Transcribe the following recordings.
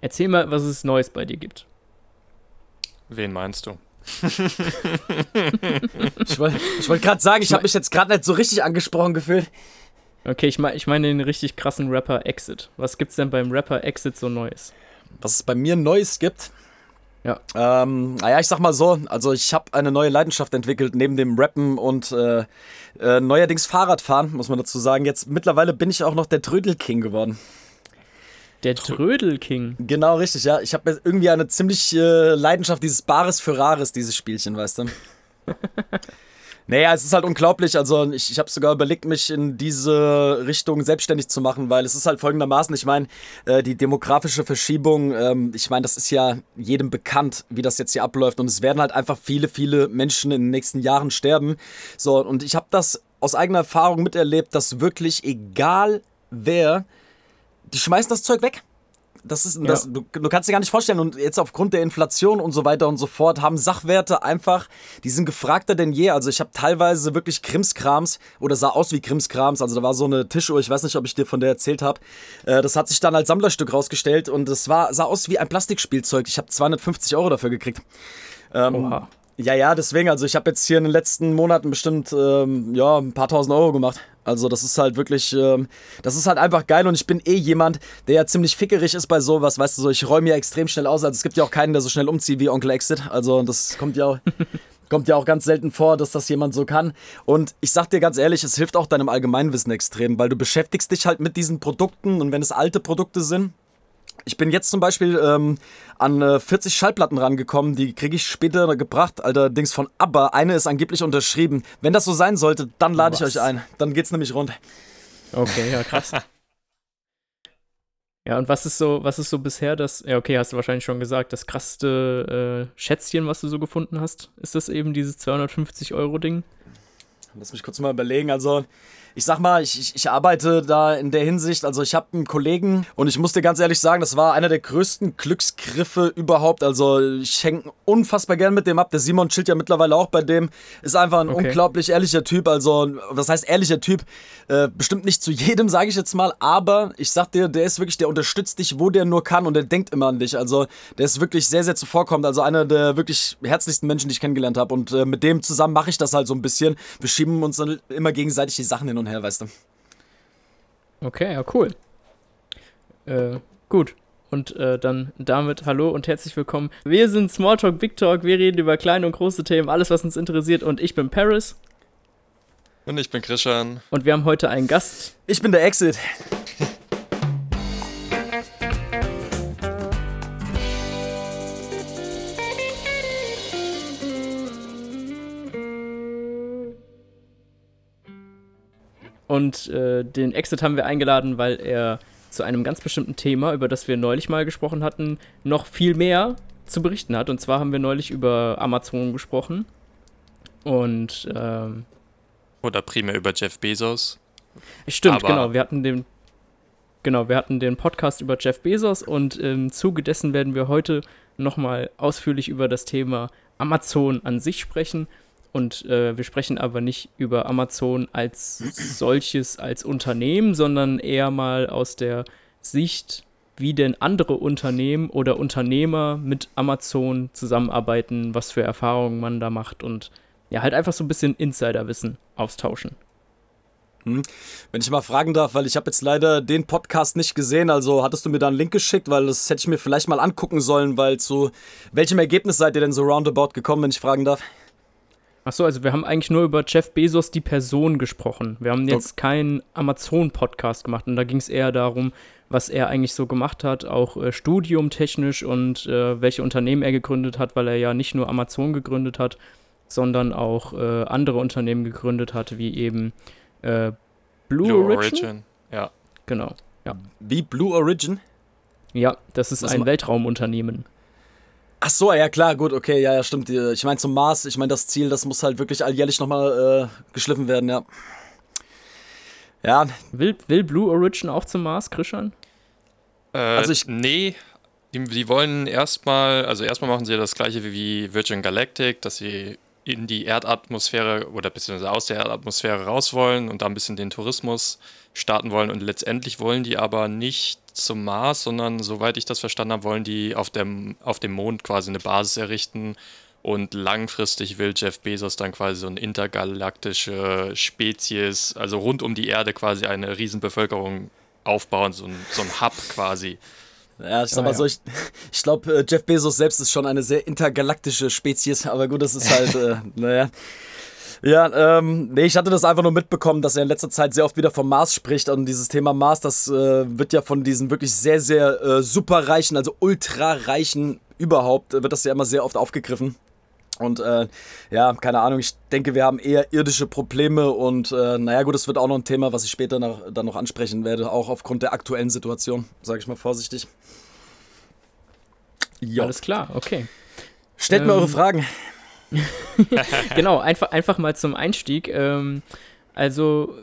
Erzähl mal, was es Neues bei dir gibt. Wen meinst du? ich wollte wollt gerade sagen, ich habe mich jetzt gerade nicht so richtig angesprochen gefühlt. Okay, ich, mein, ich meine den richtig krassen Rapper Exit. Was gibt's denn beim Rapper Exit so Neues? Was es bei mir Neues gibt? Ja. Ähm, naja, ich sag mal so, also ich habe eine neue Leidenschaft entwickelt, neben dem Rappen und äh, äh, neuerdings Fahrradfahren, muss man dazu sagen. Jetzt mittlerweile bin ich auch noch der Trödelking geworden. Der Trödelking. Genau, richtig, ja. Ich habe irgendwie eine ziemlich äh, Leidenschaft, dieses Bares für Rares, dieses Spielchen, weißt du. naja, es ist halt unglaublich. Also, ich, ich habe sogar überlegt, mich in diese Richtung selbstständig zu machen, weil es ist halt folgendermaßen: Ich meine, äh, die demografische Verschiebung, ähm, ich meine, das ist ja jedem bekannt, wie das jetzt hier abläuft. Und es werden halt einfach viele, viele Menschen in den nächsten Jahren sterben. So, und ich habe das aus eigener Erfahrung miterlebt, dass wirklich egal wer die schmeißen das Zeug weg. Das ist, das, ja. du, du, kannst dir gar nicht vorstellen. Und jetzt aufgrund der Inflation und so weiter und so fort haben Sachwerte einfach, die sind gefragter denn je. Also ich habe teilweise wirklich Krimskrams oder sah aus wie Krimskrams. Also da war so eine Tischuhr, ich weiß nicht, ob ich dir von der erzählt habe. Äh, das hat sich dann als Sammlerstück rausgestellt und es war, sah aus wie ein Plastikspielzeug. Ich habe 250 Euro dafür gekriegt. Ähm, Oha. Ja, ja, deswegen, also ich habe jetzt hier in den letzten Monaten bestimmt ähm, ja, ein paar tausend Euro gemacht. Also das ist halt wirklich, ähm, das ist halt einfach geil und ich bin eh jemand, der ja ziemlich fickerig ist bei sowas, weißt du, so ich räume ja extrem schnell aus. Also es gibt ja auch keinen, der so schnell umzieht wie Onkel Exit. Also das kommt ja auch, kommt ja auch ganz selten vor, dass das jemand so kann. Und ich sag dir ganz ehrlich, es hilft auch deinem Allgemeinwissen extrem, weil du beschäftigst dich halt mit diesen Produkten und wenn es alte Produkte sind, ich bin jetzt zum Beispiel ähm, an äh, 40 Schallplatten rangekommen, die kriege ich später gebracht, allerdings von ABBA. Eine ist angeblich unterschrieben. Wenn das so sein sollte, dann lade ich euch ein. Dann geht's nämlich rund. Okay, ja, krass. ja, und was ist so, was ist so bisher das, ja, okay, hast du wahrscheinlich schon gesagt, das krasseste äh, Schätzchen, was du so gefunden hast? Ist das eben dieses 250-Euro-Ding? Lass mich kurz mal überlegen. Also, ich sag mal, ich, ich, ich arbeite da in der Hinsicht, also ich habe einen Kollegen und ich muss dir ganz ehrlich sagen, das war einer der größten Glücksgriffe überhaupt. Also ich hänge unfassbar gern mit dem ab. Der Simon chillt ja mittlerweile auch bei dem. Ist einfach ein okay. unglaublich ehrlicher Typ. Also, was heißt ehrlicher Typ? Äh, bestimmt nicht zu jedem, sage ich jetzt mal, aber ich sag dir, der ist wirklich, der unterstützt dich, wo der nur kann und der denkt immer an dich. Also, der ist wirklich sehr, sehr zuvorkommend. Also, einer der wirklich herzlichsten Menschen, die ich kennengelernt habe. Und äh, mit dem zusammen mache ich das halt so ein bisschen. Wir schieben uns dann immer gegenseitig die Sachen hin und her, weißt du. Okay, ja, cool. Äh, gut. Und äh, dann damit hallo und herzlich willkommen. Wir sind Smalltalk Big Talk. Wir reden über kleine und große Themen, alles, was uns interessiert. Und ich bin Paris. Und ich bin Christian. Und wir haben heute einen Gast. Ich bin der Exit. Und äh, den Exit haben wir eingeladen, weil er zu einem ganz bestimmten Thema, über das wir neulich mal gesprochen hatten, noch viel mehr zu berichten hat. Und zwar haben wir neulich über Amazon gesprochen. Und ähm, oder primär über Jeff Bezos. Stimmt, Aber genau. Wir hatten den genau, wir hatten den Podcast über Jeff Bezos und im Zuge dessen werden wir heute nochmal ausführlich über das Thema Amazon an sich sprechen und äh, wir sprechen aber nicht über Amazon als solches, als Unternehmen, sondern eher mal aus der Sicht, wie denn andere Unternehmen oder Unternehmer mit Amazon zusammenarbeiten, was für Erfahrungen man da macht und ja, halt einfach so ein bisschen Insiderwissen austauschen. Hm. Wenn ich mal fragen darf, weil ich habe jetzt leider den Podcast nicht gesehen, also hattest du mir da einen Link geschickt, weil das hätte ich mir vielleicht mal angucken sollen, weil zu welchem Ergebnis seid ihr denn so roundabout gekommen, wenn ich fragen darf? Achso, also wir haben eigentlich nur über Jeff Bezos, die Person, gesprochen. Wir haben jetzt okay. keinen Amazon-Podcast gemacht und da ging es eher darum, was er eigentlich so gemacht hat, auch äh, studiumtechnisch und äh, welche Unternehmen er gegründet hat, weil er ja nicht nur Amazon gegründet hat, sondern auch äh, andere Unternehmen gegründet hat, wie eben äh, Blue, Blue Origin? Origin. Ja. Genau. Ja. Wie Blue Origin? Ja, das ist was ein Weltraumunternehmen. Ach so, ja klar, gut, okay, ja, ja, stimmt. Ich meine zum Mars, ich meine das Ziel, das muss halt wirklich alljährlich nochmal äh, geschliffen werden, ja. Ja. Will, will Blue Origin auch zum Mars, Christian? Äh, also ich. Nee, die, die wollen erstmal, also erstmal machen sie das gleiche wie Virgin Galactic, dass sie in die Erdatmosphäre oder beziehungsweise aus der Erdatmosphäre raus wollen und da ein bisschen den Tourismus starten wollen. Und letztendlich wollen die aber nicht zum Mars, sondern soweit ich das verstanden habe, wollen die auf dem, auf dem Mond quasi eine Basis errichten. Und langfristig will Jeff Bezos dann quasi so eine intergalaktische Spezies, also rund um die Erde quasi eine Riesenbevölkerung aufbauen, so ein, so ein Hub quasi. Ja, ich sag mal ja. so, ich, ich glaube, äh, Jeff Bezos selbst ist schon eine sehr intergalaktische Spezies, aber gut, das ist halt, äh, naja. Ja, ähm, nee, ich hatte das einfach nur mitbekommen, dass er in letzter Zeit sehr oft wieder vom Mars spricht und dieses Thema Mars, das äh, wird ja von diesen wirklich sehr, sehr äh, superreichen, also ultrareichen überhaupt, wird das ja immer sehr oft aufgegriffen. Und äh, ja, keine Ahnung, ich denke, wir haben eher irdische Probleme und äh, naja gut, es wird auch noch ein Thema, was ich später noch, dann noch ansprechen werde, auch aufgrund der aktuellen Situation, sage ich mal vorsichtig. Jo. Alles klar, okay. Stellt ähm, mir eure Fragen. genau, einfach, einfach mal zum Einstieg. Ähm, also,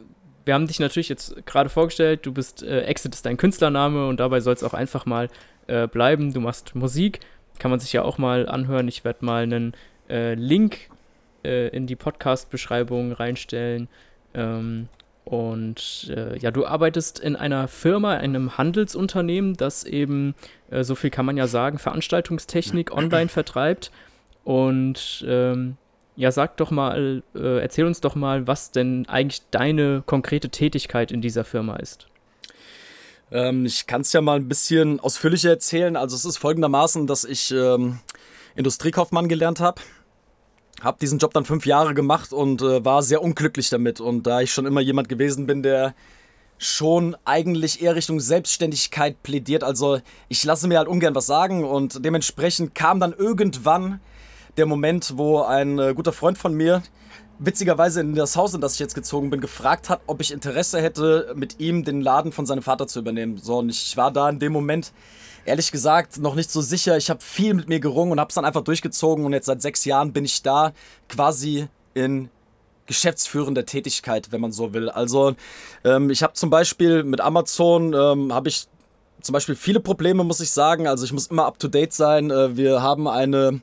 wir haben dich natürlich jetzt gerade vorgestellt, du bist, äh, Exit ist dein Künstlername und dabei soll es auch einfach mal äh, bleiben. Du machst Musik, kann man sich ja auch mal anhören. Ich werde mal einen äh, Link äh, in die Podcast-Beschreibung reinstellen. Ähm, und äh, ja, du arbeitest in einer Firma, einem Handelsunternehmen, das eben, äh, so viel kann man ja sagen, Veranstaltungstechnik online vertreibt. Und ähm, ja, sag doch mal, äh, erzähl uns doch mal, was denn eigentlich deine konkrete Tätigkeit in dieser Firma ist. Ähm, ich kann es ja mal ein bisschen ausführlicher erzählen. Also es ist folgendermaßen, dass ich ähm, Industriekaufmann gelernt habe habe diesen Job dann fünf Jahre gemacht und äh, war sehr unglücklich damit. Und da ich schon immer jemand gewesen bin, der schon eigentlich eher Richtung Selbstständigkeit plädiert, also ich lasse mir halt ungern was sagen und dementsprechend kam dann irgendwann der Moment, wo ein äh, guter Freund von mir witzigerweise in das Haus, in das ich jetzt gezogen bin, gefragt hat, ob ich Interesse hätte, mit ihm den Laden von seinem Vater zu übernehmen. So, und ich war da in dem Moment ehrlich gesagt noch nicht so sicher. Ich habe viel mit mir gerungen und habe es dann einfach durchgezogen und jetzt seit sechs Jahren bin ich da quasi in geschäftsführender Tätigkeit, wenn man so will. Also ähm, ich habe zum Beispiel mit Amazon ähm, habe ich zum Beispiel viele Probleme, muss ich sagen. Also ich muss immer up to date sein. Äh, wir haben eine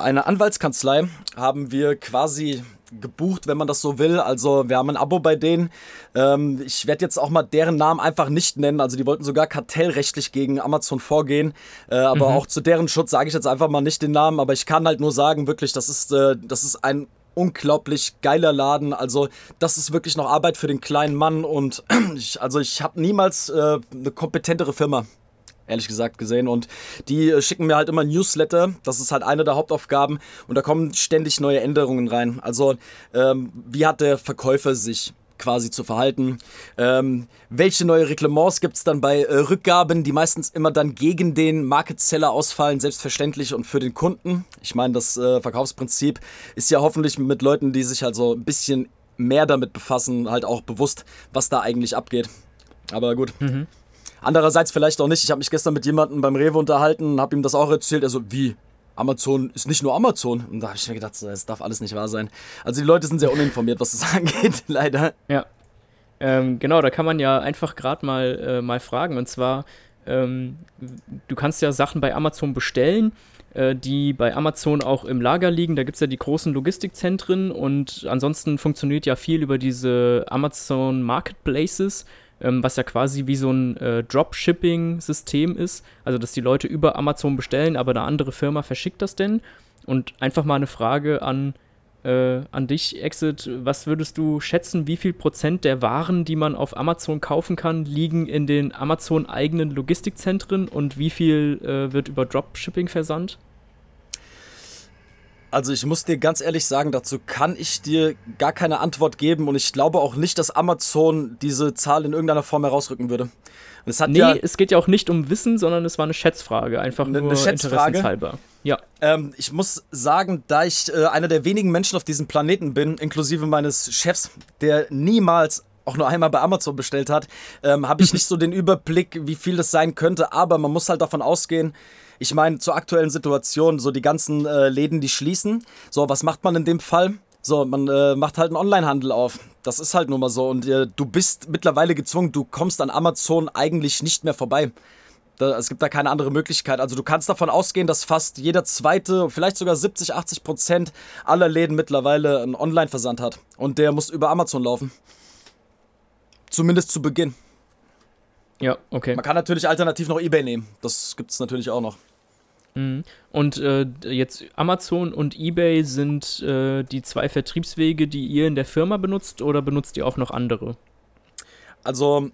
eine Anwaltskanzlei, haben wir quasi gebucht, wenn man das so will. Also wir haben ein Abo bei denen. Ähm, ich werde jetzt auch mal deren Namen einfach nicht nennen. Also die wollten sogar kartellrechtlich gegen Amazon vorgehen. Äh, aber mhm. auch zu deren Schutz sage ich jetzt einfach mal nicht den Namen. Aber ich kann halt nur sagen, wirklich, das ist, äh, das ist ein unglaublich geiler Laden. Also das ist wirklich noch Arbeit für den kleinen Mann. Und ich, also ich habe niemals äh, eine kompetentere Firma ehrlich gesagt gesehen. Und die äh, schicken mir halt immer Newsletter. Das ist halt eine der Hauptaufgaben. Und da kommen ständig neue Änderungen rein. Also, ähm, wie hat der Verkäufer sich quasi zu verhalten. Ähm, welche neue Reglements gibt es dann bei äh, Rückgaben, die meistens immer dann gegen den Market Seller ausfallen, selbstverständlich und für den Kunden? Ich meine, das äh, Verkaufsprinzip ist ja hoffentlich mit Leuten, die sich halt so ein bisschen mehr damit befassen, halt auch bewusst, was da eigentlich abgeht. Aber gut. Mhm. Andererseits vielleicht auch nicht. Ich habe mich gestern mit jemandem beim Rewe unterhalten und habe ihm das auch erzählt. Er so, wie? Amazon ist nicht nur Amazon. Und da habe ich mir gedacht, das darf alles nicht wahr sein. Also die Leute sind sehr uninformiert, was das angeht, leider. Ja. Ähm, genau, da kann man ja einfach gerade mal, äh, mal fragen. Und zwar, ähm, du kannst ja Sachen bei Amazon bestellen, äh, die bei Amazon auch im Lager liegen. Da gibt es ja die großen Logistikzentren und ansonsten funktioniert ja viel über diese Amazon Marketplaces ähm, was ja quasi wie so ein äh, Dropshipping-System ist. Also, dass die Leute über Amazon bestellen, aber eine andere Firma verschickt das denn. Und einfach mal eine Frage an, äh, an dich, Exit. Was würdest du schätzen, wie viel Prozent der Waren, die man auf Amazon kaufen kann, liegen in den Amazon-eigenen Logistikzentren und wie viel äh, wird über Dropshipping versandt? Also ich muss dir ganz ehrlich sagen, dazu kann ich dir gar keine Antwort geben und ich glaube auch nicht, dass Amazon diese Zahl in irgendeiner Form herausrücken würde. es nee, ja, es geht ja auch nicht um Wissen, sondern es war eine Schätzfrage, einfach eine, nur eine Schätzfrage. halber. Ja. Ähm, ich muss sagen, da ich äh, einer der wenigen Menschen auf diesem Planeten bin, inklusive meines Chefs, der niemals auch nur einmal bei Amazon bestellt hat, ähm, habe ich nicht so den Überblick, wie viel das sein könnte. Aber man muss halt davon ausgehen, ich meine, zur aktuellen Situation, so die ganzen äh, Läden, die schließen. So, was macht man in dem Fall? So, man äh, macht halt einen Onlinehandel auf. Das ist halt nun mal so. Und äh, du bist mittlerweile gezwungen, du kommst an Amazon eigentlich nicht mehr vorbei. Da, es gibt da keine andere Möglichkeit. Also du kannst davon ausgehen, dass fast jeder zweite, vielleicht sogar 70, 80 Prozent aller Läden mittlerweile einen Online-Versand hat. Und der muss über Amazon laufen. Zumindest zu Beginn. Ja, okay. Man kann natürlich alternativ noch eBay nehmen. Das gibt es natürlich auch noch. Mhm. Und äh, jetzt Amazon und eBay sind äh, die zwei Vertriebswege, die ihr in der Firma benutzt oder benutzt ihr auch noch andere? Also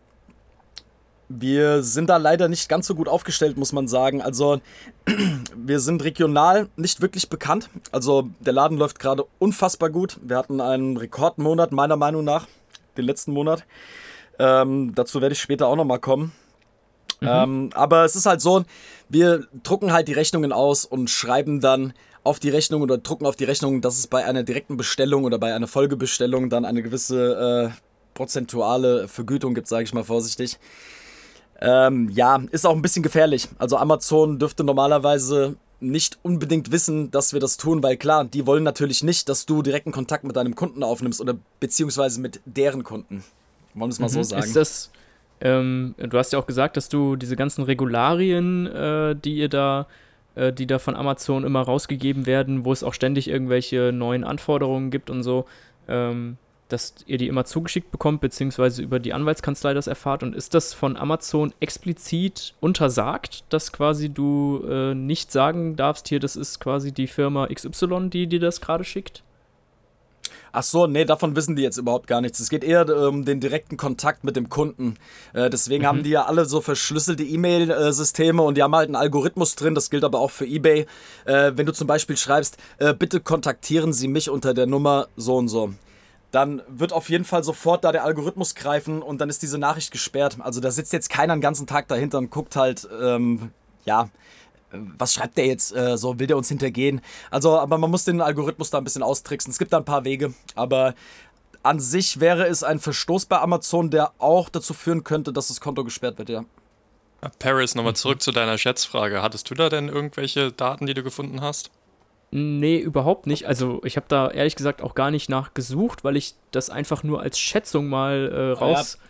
wir sind da leider nicht ganz so gut aufgestellt, muss man sagen. Also wir sind regional nicht wirklich bekannt. Also der Laden läuft gerade unfassbar gut. Wir hatten einen Rekordmonat meiner Meinung nach, den letzten Monat. Ähm, dazu werde ich später auch nochmal kommen. Mhm. Ähm, aber es ist halt so, wir drucken halt die Rechnungen aus und schreiben dann auf die Rechnung oder drucken auf die Rechnung, dass es bei einer direkten Bestellung oder bei einer Folgebestellung dann eine gewisse äh, prozentuale Vergütung gibt, sage ich mal vorsichtig. Ähm, ja, ist auch ein bisschen gefährlich. Also Amazon dürfte normalerweise nicht unbedingt wissen, dass wir das tun, weil klar, die wollen natürlich nicht, dass du direkten Kontakt mit deinem Kunden aufnimmst oder beziehungsweise mit deren Kunden. Wollen wir es mal mhm. so sagen. Ist das, ähm, du hast ja auch gesagt, dass du diese ganzen Regularien, äh, die ihr da, äh, die da von Amazon immer rausgegeben werden, wo es auch ständig irgendwelche neuen Anforderungen gibt und so, ähm, dass ihr die immer zugeschickt bekommt, beziehungsweise über die Anwaltskanzlei das erfahrt. Und ist das von Amazon explizit untersagt, dass quasi du äh, nicht sagen darfst, hier, das ist quasi die Firma XY, die dir das gerade schickt? Ach so, nee, davon wissen die jetzt überhaupt gar nichts. Es geht eher um den direkten Kontakt mit dem Kunden. Äh, deswegen mhm. haben die ja alle so verschlüsselte E-Mail-Systeme und die haben halt einen Algorithmus drin. Das gilt aber auch für eBay. Äh, wenn du zum Beispiel schreibst, äh, bitte kontaktieren Sie mich unter der Nummer so und so dann wird auf jeden Fall sofort da der Algorithmus greifen und dann ist diese Nachricht gesperrt. Also da sitzt jetzt keiner den ganzen Tag dahinter und guckt halt, ähm, ja, was schreibt der jetzt äh, so, will der uns hintergehen? Also, aber man muss den Algorithmus da ein bisschen austricksen. Es gibt da ein paar Wege, aber an sich wäre es ein Verstoß bei Amazon, der auch dazu führen könnte, dass das Konto gesperrt wird, ja. Paris, nochmal zurück zu deiner Schätzfrage. Hattest du da denn irgendwelche Daten, die du gefunden hast? Nee, überhaupt nicht. Also ich habe da ehrlich gesagt auch gar nicht nachgesucht, weil ich das einfach nur als Schätzung mal äh, raus, ja.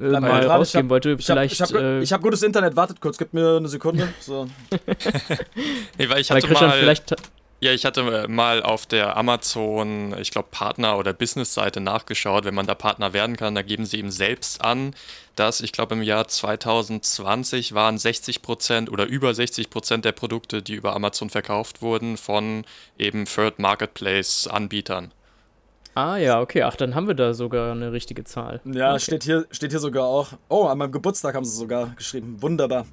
Äh, mal rausgeben wollte. Ich Vielleicht. Hab, ich habe äh, hab gutes Internet. Wartet kurz, gib mir eine Sekunde. So. nee, weil ich hatte mal. Vielleicht ja, ich hatte äh, mal auf der Amazon, ich glaube, Partner- oder Business-Seite nachgeschaut. Wenn man da Partner werden kann, da geben sie eben selbst an, dass ich glaube, im Jahr 2020 waren 60 Prozent oder über 60 Prozent der Produkte, die über Amazon verkauft wurden, von eben Third Marketplace-Anbietern. Ah ja, okay. Ach, dann haben wir da sogar eine richtige Zahl. Ja, okay. steht, hier, steht hier sogar auch. Oh, an meinem Geburtstag haben sie sogar geschrieben. Wunderbar.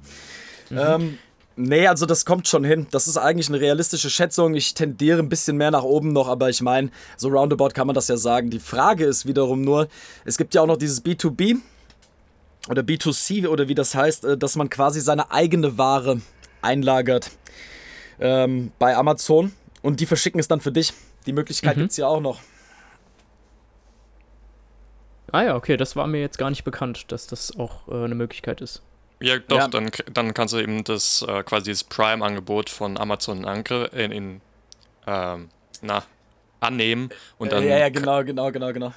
Mhm. Ähm, Nee, also das kommt schon hin. Das ist eigentlich eine realistische Schätzung. Ich tendiere ein bisschen mehr nach oben noch, aber ich meine, so roundabout kann man das ja sagen. Die Frage ist wiederum nur, es gibt ja auch noch dieses B2B oder B2C oder wie das heißt, äh, dass man quasi seine eigene Ware einlagert ähm, bei Amazon und die verschicken es dann für dich. Die Möglichkeit mhm. gibt es ja auch noch. Ah ja, okay, das war mir jetzt gar nicht bekannt, dass das auch äh, eine Möglichkeit ist. Ja, doch, ja. Dann, dann kannst du eben das äh, quasi das Prime-Angebot von Amazon in, in ähm, na, annehmen und dann. Ja, ja, genau, genau, genau, genau.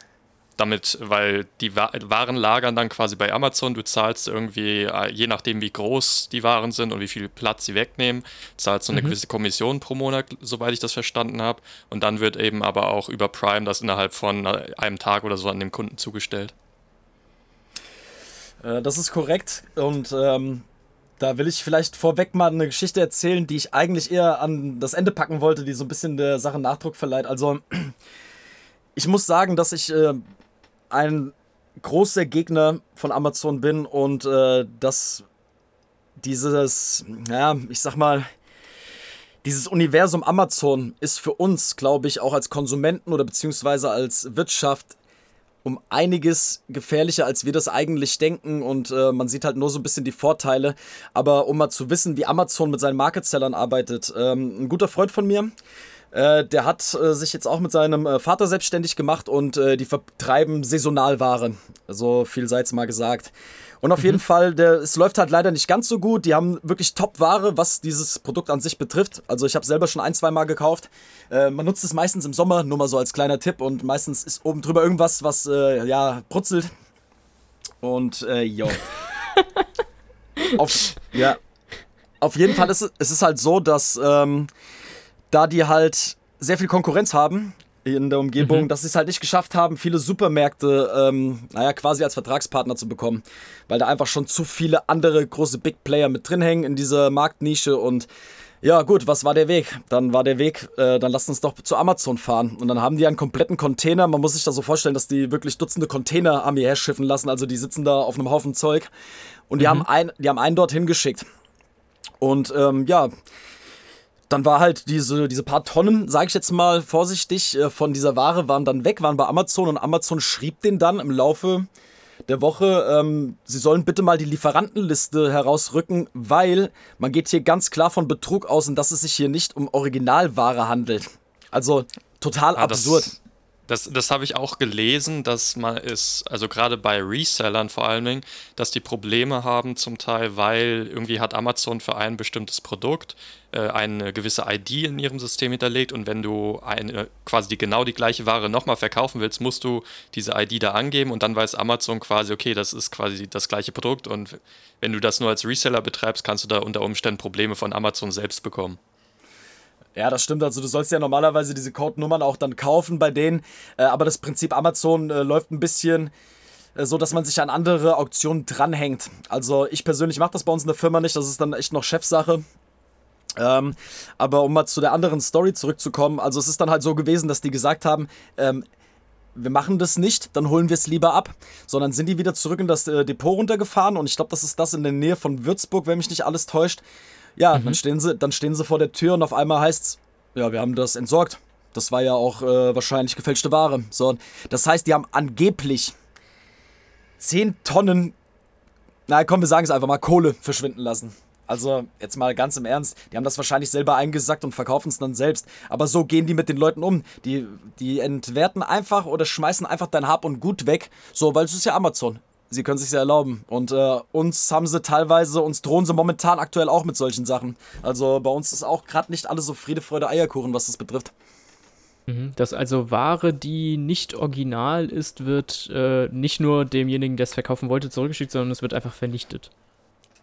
Damit, weil die Waren lagern dann quasi bei Amazon, du zahlst irgendwie, äh, je nachdem wie groß die Waren sind und wie viel Platz sie wegnehmen, zahlst du eine mhm. gewisse Kommission pro Monat, soweit ich das verstanden habe. Und dann wird eben aber auch über Prime das innerhalb von äh, einem Tag oder so an dem Kunden zugestellt. Äh, das ist korrekt. Und ähm, da will ich vielleicht vorweg mal eine Geschichte erzählen, die ich eigentlich eher an das Ende packen wollte, die so ein bisschen der Sache Nachdruck verleiht. Also, ich muss sagen, dass ich äh, ein großer Gegner von Amazon bin und äh, dass dieses, ja, ich sag mal, dieses Universum Amazon ist für uns, glaube ich, auch als Konsumenten oder beziehungsweise als Wirtschaft um einiges gefährlicher, als wir das eigentlich denken. Und äh, man sieht halt nur so ein bisschen die Vorteile. Aber um mal zu wissen, wie Amazon mit seinen Market-Sellern arbeitet, ähm, ein guter Freund von mir, äh, der hat äh, sich jetzt auch mit seinem äh, Vater selbstständig gemacht und äh, die vertreiben Saisonalwaren. So viel sei es mal gesagt. Und auf mhm. jeden Fall, der, es läuft halt leider nicht ganz so gut. Die haben wirklich Top-Ware, was dieses Produkt an sich betrifft. Also ich habe selber schon ein, zwei Mal gekauft. Äh, man nutzt es meistens im Sommer, nur mal so als kleiner Tipp. Und meistens ist oben drüber irgendwas, was äh, ja brutzelt. Und äh, jo. auf, ja. Auf jeden Fall ist es ist halt so, dass ähm, da die halt sehr viel Konkurrenz haben in der Umgebung, mhm. dass sie es halt nicht geschafft haben, viele Supermärkte, ähm, naja, quasi als Vertragspartner zu bekommen. Weil da einfach schon zu viele andere große Big Player mit drin hängen in dieser Marktnische und ja, gut, was war der Weg? Dann war der Weg, äh, dann lasst uns doch zu Amazon fahren. Und dann haben die einen kompletten Container. Man muss sich das so vorstellen, dass die wirklich Dutzende Container an mir herschiffen lassen. Also die sitzen da auf einem Haufen Zeug. Und die, mhm. haben, ein, die haben einen dorthin geschickt. Und ähm, ja, dann war halt diese, diese paar Tonnen, sage ich jetzt mal vorsichtig, äh, von dieser Ware waren dann weg, waren bei Amazon und Amazon schrieb den dann im Laufe der Woche, ähm, sie sollen bitte mal die Lieferantenliste herausrücken, weil man geht hier ganz klar von Betrug aus und dass es sich hier nicht um Originalware handelt. Also total ah, absurd. Das, das, das habe ich auch gelesen, dass man ist, also gerade bei Resellern vor allen Dingen, dass die Probleme haben zum Teil, weil irgendwie hat Amazon für ein bestimmtes Produkt äh, eine gewisse ID in ihrem System hinterlegt und wenn du eine, quasi die, genau die gleiche Ware nochmal verkaufen willst, musst du diese ID da angeben und dann weiß Amazon quasi, okay, das ist quasi das gleiche Produkt und wenn du das nur als Reseller betreibst, kannst du da unter Umständen Probleme von Amazon selbst bekommen. Ja, das stimmt. Also du sollst ja normalerweise diese Codenummern auch dann kaufen bei denen. Äh, aber das Prinzip Amazon äh, läuft ein bisschen äh, so, dass man sich an andere Auktionen dranhängt. Also ich persönlich mache das bei uns in der Firma nicht. Das ist dann echt noch Chefsache. Ähm, aber um mal zu der anderen Story zurückzukommen, also es ist dann halt so gewesen, dass die gesagt haben, ähm, wir machen das nicht, dann holen wir es lieber ab. Sondern sind die wieder zurück in das äh, Depot runtergefahren und ich glaube, das ist das in der Nähe von Würzburg, wenn mich nicht alles täuscht. Ja, mhm. dann, stehen sie, dann stehen sie vor der Tür und auf einmal heißt es, ja, wir haben das entsorgt. Das war ja auch äh, wahrscheinlich gefälschte Ware. So, das heißt, die haben angeblich 10 Tonnen, na komm, wir sagen es einfach mal, Kohle verschwinden lassen. Also, jetzt mal ganz im Ernst, die haben das wahrscheinlich selber eingesackt und verkaufen es dann selbst. Aber so gehen die mit den Leuten um. Die, die entwerten einfach oder schmeißen einfach dein Hab und Gut weg. So, weil es ist ja Amazon sie können sich ja erlauben. Und äh, uns haben sie teilweise, uns drohen sie momentan aktuell auch mit solchen Sachen. Also bei uns ist auch gerade nicht alles so Friede, Freude, Eierkuchen, was das betrifft. Mhm. Dass also Ware, die nicht original ist, wird äh, nicht nur demjenigen, der es verkaufen wollte, zurückgeschickt, sondern es wird einfach vernichtet.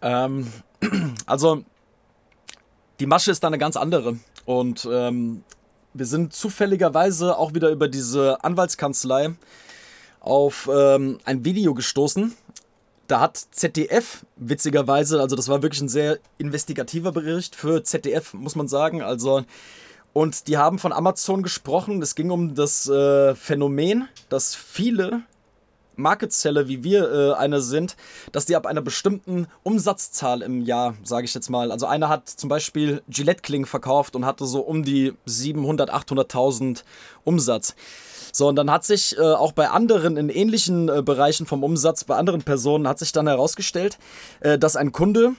Ähm, also die Masche ist da eine ganz andere. Und ähm, wir sind zufälligerweise auch wieder über diese Anwaltskanzlei auf ähm, ein Video gestoßen. Da hat ZDF, witzigerweise, also das war wirklich ein sehr investigativer Bericht für ZDF, muss man sagen. Also, und die haben von Amazon gesprochen. Es ging um das äh, Phänomen, dass viele Market Seller, wie wir äh, eine sind, dass die ab einer bestimmten Umsatzzahl im Jahr, sage ich jetzt mal, also einer hat zum Beispiel Gillette-Klingen verkauft und hatte so um die 700, 800.000 Umsatz. So, und dann hat sich äh, auch bei anderen in ähnlichen äh, Bereichen vom Umsatz, bei anderen Personen, hat sich dann herausgestellt, äh, dass ein Kunde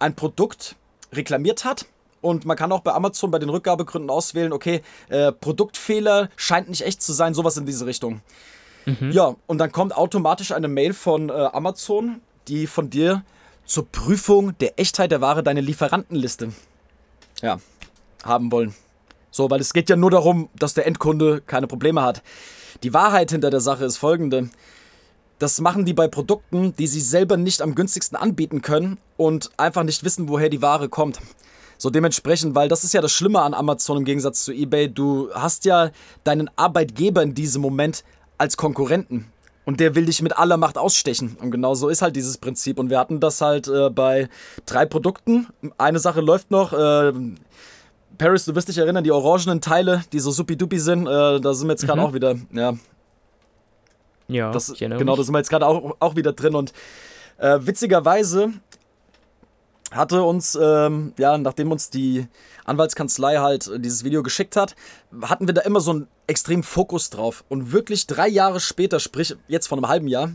ein Produkt reklamiert hat. Und man kann auch bei Amazon bei den Rückgabegründen auswählen, okay, äh, Produktfehler scheint nicht echt zu sein, sowas in diese Richtung. Mhm. Ja, und dann kommt automatisch eine Mail von äh, Amazon, die von dir zur Prüfung der Echtheit der Ware deine Lieferantenliste ja, haben wollen. So, weil es geht ja nur darum, dass der Endkunde keine Probleme hat. Die Wahrheit hinter der Sache ist folgende. Das machen die bei Produkten, die sie selber nicht am günstigsten anbieten können und einfach nicht wissen, woher die Ware kommt. So dementsprechend, weil das ist ja das Schlimme an Amazon im Gegensatz zu eBay, du hast ja deinen Arbeitgeber in diesem Moment als Konkurrenten. Und der will dich mit aller Macht ausstechen. Und genau so ist halt dieses Prinzip. Und wir hatten das halt äh, bei drei Produkten. Eine Sache läuft noch. Äh, Paris, du wirst dich erinnern, die orangenen Teile, die so supi-dupi sind, äh, da sind wir jetzt gerade mhm. auch wieder, ja. Ja, das, genau, da sind wir jetzt gerade auch, auch wieder drin und äh, witzigerweise hatte uns, ähm, ja, nachdem uns die Anwaltskanzlei halt dieses Video geschickt hat, hatten wir da immer so einen extremen Fokus drauf. Und wirklich drei Jahre später, sprich jetzt vor einem halben Jahr,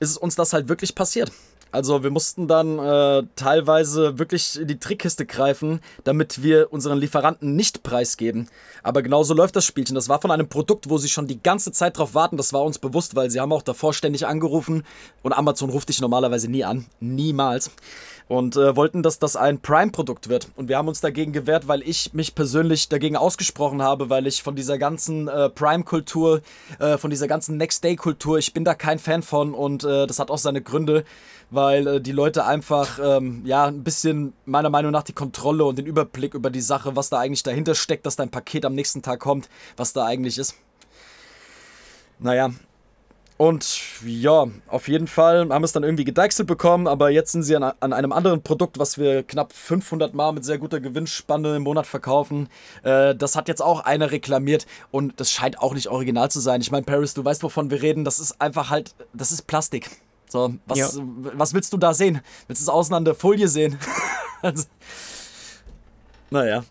ist uns das halt wirklich passiert. Also wir mussten dann äh, teilweise wirklich in die Trickkiste greifen, damit wir unseren Lieferanten nicht preisgeben. Aber genauso läuft das Spielchen. Das war von einem Produkt, wo sie schon die ganze Zeit drauf warten. Das war uns bewusst, weil sie haben auch davor ständig angerufen. Und Amazon ruft dich normalerweise nie an. Niemals und äh, wollten, dass das ein Prime-Produkt wird. Und wir haben uns dagegen gewehrt, weil ich mich persönlich dagegen ausgesprochen habe, weil ich von dieser ganzen äh, Prime-Kultur, äh, von dieser ganzen Next-Day-Kultur, ich bin da kein Fan von und äh, das hat auch seine Gründe, weil äh, die Leute einfach, ähm, ja, ein bisschen meiner Meinung nach die Kontrolle und den Überblick über die Sache, was da eigentlich dahinter steckt, dass dein Paket am nächsten Tag kommt, was da eigentlich ist. Naja, und ja, auf jeden Fall haben es dann irgendwie gedeichselt bekommen, aber jetzt sind sie an, an, einem anderen Produkt, was wir knapp 500 Mal mit sehr guter Gewinnspanne im Monat verkaufen. Äh, das hat jetzt auch einer reklamiert und das scheint auch nicht original zu sein. Ich meine, Paris, du weißt, wovon wir reden. Das ist einfach halt, das ist Plastik. So, was, ja. was willst du da sehen? Willst du es außen an der Folie sehen? also, naja.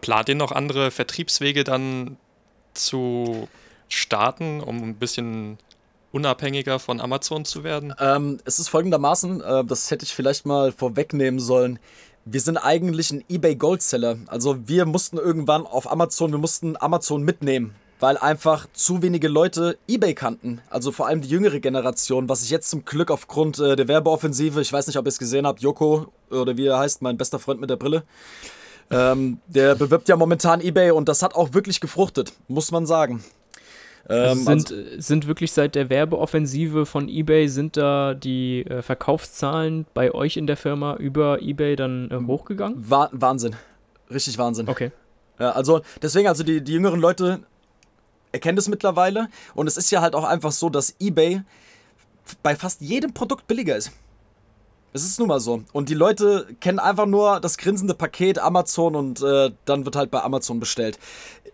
Plant ihr noch andere Vertriebswege dann zu starten, um ein bisschen unabhängiger von Amazon zu werden? Ähm, es ist folgendermaßen, äh, das hätte ich vielleicht mal vorwegnehmen sollen. Wir sind eigentlich ein eBay Goldseller. Also wir mussten irgendwann auf Amazon, wir mussten Amazon mitnehmen, weil einfach zu wenige Leute eBay kannten. Also vor allem die jüngere Generation, was ich jetzt zum Glück aufgrund äh, der Werbeoffensive, ich weiß nicht, ob ihr es gesehen habt, Joko oder wie er heißt, mein bester Freund mit der Brille, ähm, der bewirbt ja momentan eBay und das hat auch wirklich gefruchtet, muss man sagen. Ähm, also sind, also, sind wirklich seit der Werbeoffensive von eBay, sind da die äh, Verkaufszahlen bei euch in der Firma über eBay dann äh, hochgegangen? Wah Wahnsinn. Richtig Wahnsinn. Okay. Ja, also deswegen, also die, die jüngeren Leute erkennen das mittlerweile und es ist ja halt auch einfach so, dass eBay bei fast jedem Produkt billiger ist. Es ist nun mal so. Und die Leute kennen einfach nur das grinsende Paket Amazon und äh, dann wird halt bei Amazon bestellt.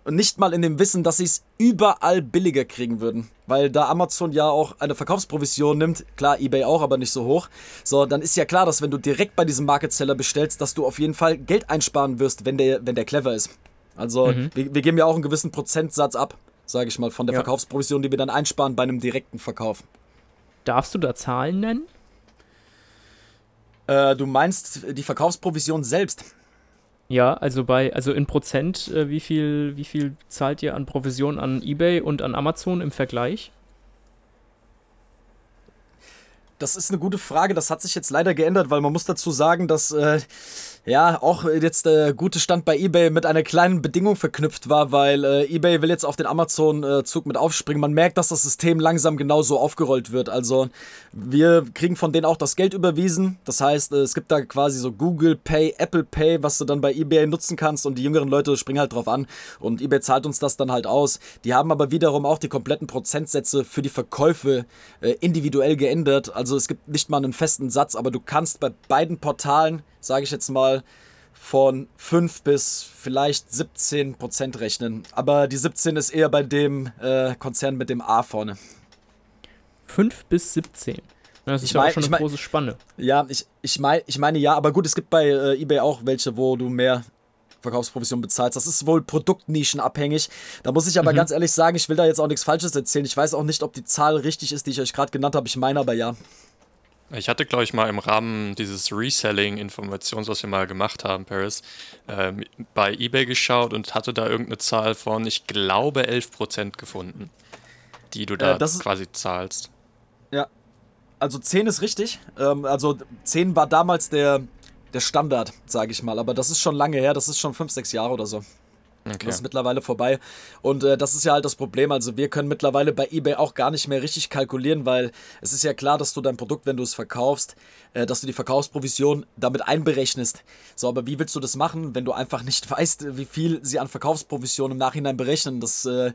Und nicht mal in dem Wissen, dass sie es überall billiger kriegen würden. Weil da Amazon ja auch eine Verkaufsprovision nimmt, klar, eBay auch, aber nicht so hoch. So, dann ist ja klar, dass wenn du direkt bei diesem Market Seller bestellst, dass du auf jeden Fall Geld einsparen wirst, wenn der, wenn der clever ist. Also, mhm. wir, wir, geben ja auch einen gewissen Prozentsatz ab, sage ich mal, von der ja. Verkaufsprovision, die wir dann einsparen bei einem direkten Verkauf. Darfst du da Zahlen nennen? Äh, du meinst die Verkaufsprovision selbst? Ja, also bei, also in Prozent, äh, wie viel, wie viel zahlt ihr an Provision an eBay und an Amazon im Vergleich? Das ist eine gute Frage. Das hat sich jetzt leider geändert, weil man muss dazu sagen, dass äh, ja auch jetzt der gute Stand bei eBay mit einer kleinen Bedingung verknüpft war, weil äh, eBay will jetzt auf den Amazon-Zug mit aufspringen. Man merkt, dass das System langsam genauso aufgerollt wird. Also wir kriegen von denen auch das Geld überwiesen. Das heißt, äh, es gibt da quasi so Google Pay, Apple Pay, was du dann bei eBay nutzen kannst und die jüngeren Leute springen halt drauf an und eBay zahlt uns das dann halt aus. Die haben aber wiederum auch die kompletten Prozentsätze für die Verkäufe äh, individuell geändert. Also es gibt nicht mal einen festen Satz, aber du kannst bei beiden Portalen, sage ich jetzt mal, von 5 bis vielleicht 17 Prozent rechnen. Aber die 17 ist eher bei dem äh, Konzern mit dem A vorne. 5 bis 17. Das ist ich ja mein, schon eine mein, große Spanne. Ja, ich, ich, mein, ich meine ja, aber gut, es gibt bei äh, eBay auch welche, wo du mehr Verkaufsprovision bezahlst. Das ist wohl produktnischenabhängig. Da muss ich aber mhm. ganz ehrlich sagen, ich will da jetzt auch nichts Falsches erzählen. Ich weiß auch nicht, ob die Zahl richtig ist, die ich euch gerade genannt habe. Ich meine aber ja. Ich hatte, glaube ich, mal im Rahmen dieses Reselling-Informations, was wir mal gemacht haben, Paris, äh, bei eBay geschaut und hatte da irgendeine Zahl von, ich glaube, 11% gefunden, die du da äh, quasi zahlst. Ja. Also 10 ist richtig. Ähm, also 10 war damals der der Standard, sage ich mal. Aber das ist schon lange her, das ist schon fünf, sechs Jahre oder so. Okay. Das ist mittlerweile vorbei. Und äh, das ist ja halt das Problem. Also wir können mittlerweile bei eBay auch gar nicht mehr richtig kalkulieren, weil es ist ja klar, dass du dein Produkt, wenn du es verkaufst, äh, dass du die Verkaufsprovision damit einberechnest. So, aber wie willst du das machen, wenn du einfach nicht weißt, wie viel sie an Verkaufsprovision im Nachhinein berechnen? Das äh,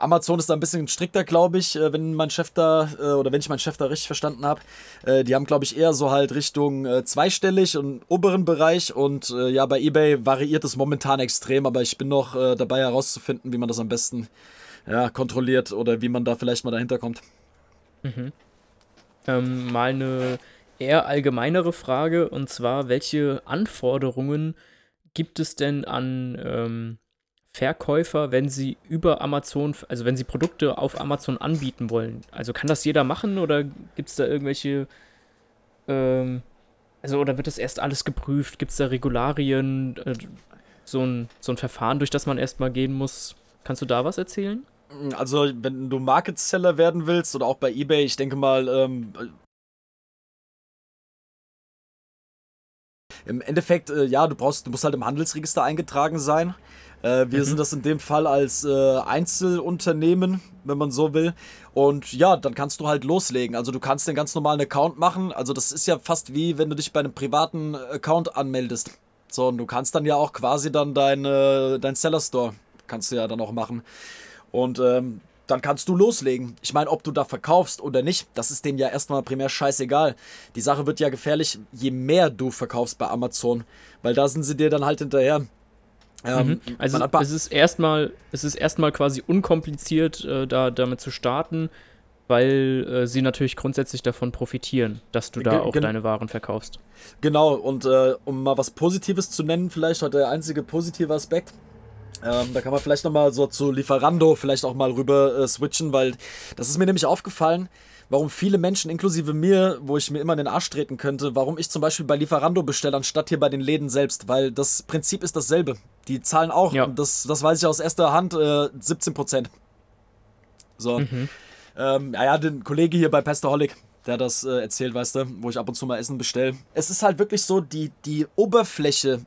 Amazon ist da ein bisschen strikter, glaube ich, äh, wenn mein Chef da, äh, oder wenn ich meinen Chef da richtig verstanden habe. Äh, die haben, glaube ich, eher so halt Richtung zweistellig und oberen Bereich. Und ja, bei eBay variiert es momentan extrem, aber ich bin noch dabei herauszufinden, wie man das am besten ja, kontrolliert oder wie man da vielleicht mal dahinter kommt. Mhm. Ähm, mal eine eher allgemeinere Frage, und zwar, welche Anforderungen gibt es denn an ähm, Verkäufer, wenn sie über Amazon, also wenn sie Produkte auf Amazon anbieten wollen? Also kann das jeder machen oder gibt es da irgendwelche, ähm, also oder wird das erst alles geprüft? Gibt es da Regularien, äh, so, ein, so ein Verfahren, durch das man erstmal gehen muss? Kannst du da was erzählen? Also, wenn du Market Seller werden willst oder auch bei eBay, ich denke mal, ähm, Im Endeffekt, äh, ja, du brauchst, du musst halt im Handelsregister eingetragen sein. Äh, wir mhm. sind das in dem Fall als äh, Einzelunternehmen, wenn man so will. Und ja, dann kannst du halt loslegen. Also du kannst den ganz normalen Account machen. Also das ist ja fast wie wenn du dich bei einem privaten Account anmeldest. So, und du kannst dann ja auch quasi dann dein, äh, dein Seller Store kannst du ja dann auch machen. Und ähm, dann kannst du loslegen. Ich meine, ob du da verkaufst oder nicht, das ist denen ja erstmal primär scheißegal. Die Sache wird ja gefährlich, je mehr du verkaufst bei Amazon, weil da sind sie dir dann halt hinterher. Ähm, mhm. Also es ist erstmal, es ist erstmal quasi unkompliziert, äh, da damit zu starten, weil äh, sie natürlich grundsätzlich davon profitieren, dass du da auch deine Waren verkaufst. Genau, und äh, um mal was Positives zu nennen, vielleicht heute der einzige positive Aspekt. Ähm, da kann man vielleicht nochmal so zu Lieferando vielleicht auch mal rüber äh, switchen, weil das ist mir nämlich aufgefallen, warum viele Menschen, inklusive mir, wo ich mir immer in den Arsch treten könnte, warum ich zum Beispiel bei Lieferando bestelle, anstatt hier bei den Läden selbst, weil das Prinzip ist dasselbe. Die zahlen auch, ja. das, das weiß ich aus erster Hand, äh, 17% So. Mhm. Ähm, naja, den Kollege hier bei Pestaholic, der das äh, erzählt, weißt du, wo ich ab und zu mal Essen bestelle. Es ist halt wirklich so, die, die Oberfläche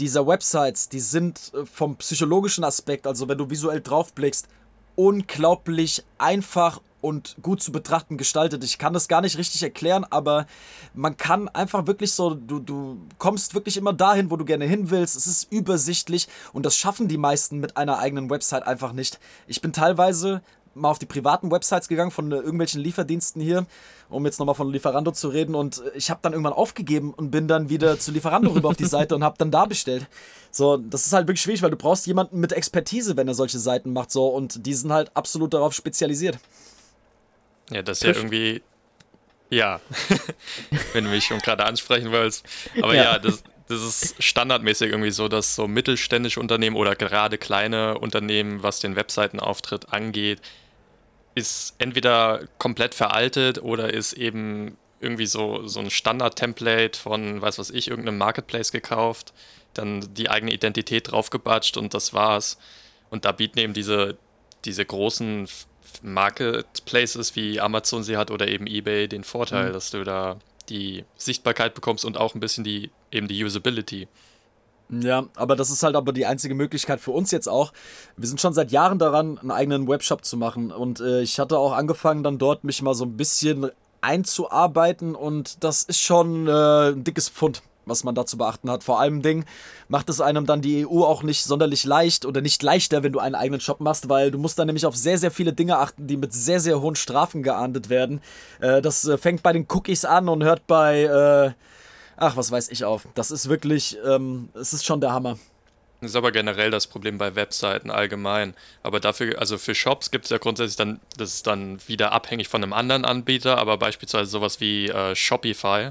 dieser Websites, die sind äh, vom psychologischen Aspekt, also wenn du visuell draufblickst, unglaublich einfach und gut zu betrachten gestaltet. Ich kann das gar nicht richtig erklären, aber man kann einfach wirklich so, du, du kommst wirklich immer dahin, wo du gerne hin willst. Es ist übersichtlich und das schaffen die meisten mit einer eigenen Website einfach nicht. Ich bin teilweise mal auf die privaten Websites gegangen von äh, irgendwelchen Lieferdiensten hier, um jetzt nochmal von Lieferando zu reden. Und äh, ich habe dann irgendwann aufgegeben und bin dann wieder zu Lieferando rüber auf die Seite und habe dann da bestellt. So, das ist halt wirklich schwierig, weil du brauchst jemanden mit Expertise, wenn er solche Seiten macht. So, und die sind halt absolut darauf spezialisiert. Ja, das ist ja irgendwie. Ja, wenn du mich schon gerade ansprechen willst. Aber ja, ja das, das ist standardmäßig irgendwie so, dass so mittelständische Unternehmen oder gerade kleine Unternehmen, was den Webseitenauftritt angeht, ist entweder komplett veraltet oder ist eben irgendwie so, so ein Standard-Template von, weiß was ich, irgendeinem Marketplace gekauft, dann die eigene Identität draufgebatscht und das war's. Und da bieten eben diese, diese großen Marketplaces wie Amazon sie hat oder eben eBay den Vorteil, mhm. dass du da die Sichtbarkeit bekommst und auch ein bisschen die eben die Usability. Ja, aber das ist halt aber die einzige Möglichkeit für uns jetzt auch. Wir sind schon seit Jahren daran, einen eigenen Webshop zu machen. Und äh, ich hatte auch angefangen, dann dort mich mal so ein bisschen einzuarbeiten. Und das ist schon äh, ein dickes Pfund, was man da zu beachten hat. Vor allem Ding macht es einem dann die EU auch nicht sonderlich leicht oder nicht leichter, wenn du einen eigenen Shop machst, weil du musst dann nämlich auf sehr, sehr viele Dinge achten, die mit sehr, sehr hohen Strafen geahndet werden. Äh, das äh, fängt bei den Cookies an und hört bei äh, ach, was weiß ich auf. Das ist wirklich, ähm, es ist schon der Hammer. Das ist aber generell das Problem bei Webseiten allgemein. Aber dafür, also für Shops gibt es ja grundsätzlich dann, das ist dann wieder abhängig von einem anderen Anbieter, aber beispielsweise sowas wie äh, Shopify,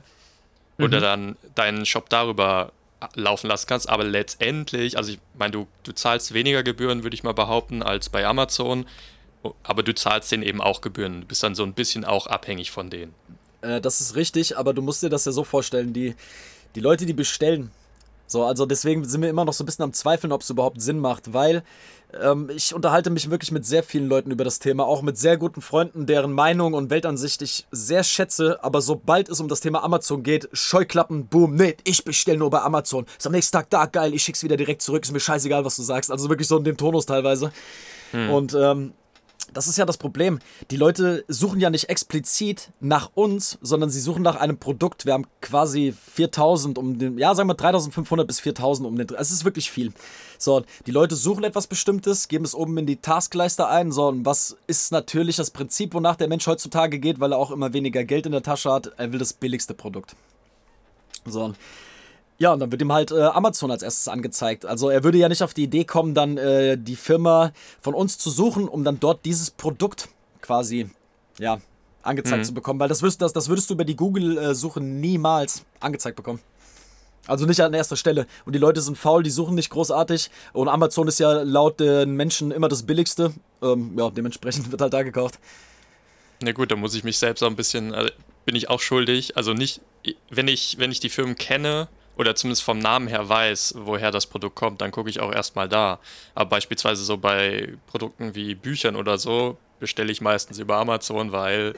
mhm. oder dann deinen Shop darüber laufen lassen kannst. Aber letztendlich, also ich meine, du, du zahlst weniger Gebühren, würde ich mal behaupten, als bei Amazon. Aber du zahlst denen eben auch Gebühren. Du bist dann so ein bisschen auch abhängig von denen. Äh, das ist richtig, aber du musst dir das ja so vorstellen, die, die Leute, die bestellen, so, also deswegen sind wir immer noch so ein bisschen am Zweifeln, ob es überhaupt Sinn macht, weil ähm, ich unterhalte mich wirklich mit sehr vielen Leuten über das Thema, auch mit sehr guten Freunden, deren Meinung und Weltansicht ich sehr schätze, aber sobald es um das Thema Amazon geht, Scheuklappen, boom, nee, ich bestelle nur bei Amazon. Ist am nächsten Tag da, geil, ich schick's wieder direkt zurück, ist mir scheißegal, was du sagst. Also wirklich so in dem Tonus teilweise. Hm. Und ähm, das ist ja das Problem. Die Leute suchen ja nicht explizit nach uns, sondern sie suchen nach einem Produkt. Wir haben quasi 4000 um den, ja, sagen wir 3500 bis 4000 um den, es ist wirklich viel. So, die Leute suchen etwas Bestimmtes, geben es oben in die Taskleiste ein. So, und was ist natürlich das Prinzip, wonach der Mensch heutzutage geht, weil er auch immer weniger Geld in der Tasche hat? Er will das billigste Produkt. So, ja, und dann wird ihm halt äh, Amazon als erstes angezeigt. Also er würde ja nicht auf die Idee kommen, dann äh, die Firma von uns zu suchen, um dann dort dieses Produkt quasi, ja, angezeigt mhm. zu bekommen. Weil das würdest, das, das würdest du über die Google-Suche niemals angezeigt bekommen. Also nicht an erster Stelle. Und die Leute sind faul, die suchen nicht großartig. Und Amazon ist ja laut den Menschen immer das billigste. Ähm, ja, dementsprechend wird halt da gekauft. Na gut, da muss ich mich selbst auch ein bisschen, also bin ich auch schuldig. Also nicht, wenn ich, wenn ich die Firmen kenne, oder zumindest vom Namen her weiß, woher das Produkt kommt, dann gucke ich auch erstmal da. Aber beispielsweise so bei Produkten wie Büchern oder so bestelle ich meistens über Amazon, weil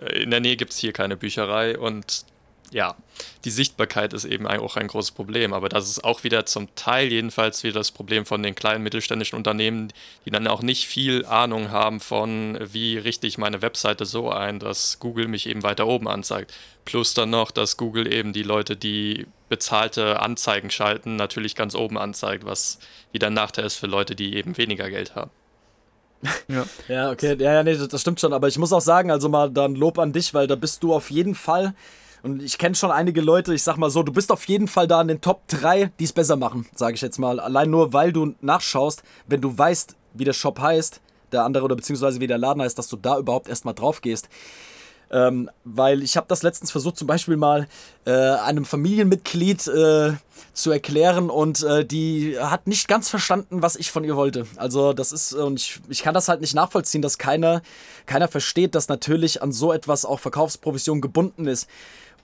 äh, in der Nähe gibt es hier keine Bücherei und ja, die Sichtbarkeit ist eben auch ein großes Problem. Aber das ist auch wieder zum Teil jedenfalls wieder das Problem von den kleinen mittelständischen Unternehmen, die dann auch nicht viel Ahnung haben von, wie richte ich meine Webseite so ein, dass Google mich eben weiter oben anzeigt. Plus dann noch, dass Google eben die Leute, die bezahlte Anzeigen schalten, natürlich ganz oben anzeigt, was wieder ein Nachteil ist für Leute, die eben weniger Geld haben. Ja. ja, okay, ja, ja, nee, das stimmt schon. Aber ich muss auch sagen, also mal dann Lob an dich, weil da bist du auf jeden Fall und ich kenne schon einige Leute, ich sag mal so, du bist auf jeden Fall da in den Top 3, die es besser machen, sage ich jetzt mal. Allein nur, weil du nachschaust, wenn du weißt, wie der Shop heißt, der andere oder beziehungsweise wie der Laden heißt, dass du da überhaupt erstmal drauf gehst. Ähm, weil ich habe das letztens versucht, zum Beispiel mal äh, einem Familienmitglied äh, zu erklären und äh, die hat nicht ganz verstanden, was ich von ihr wollte. Also das ist, und ich, ich kann das halt nicht nachvollziehen, dass keiner, keiner versteht, dass natürlich an so etwas auch Verkaufsprovision gebunden ist.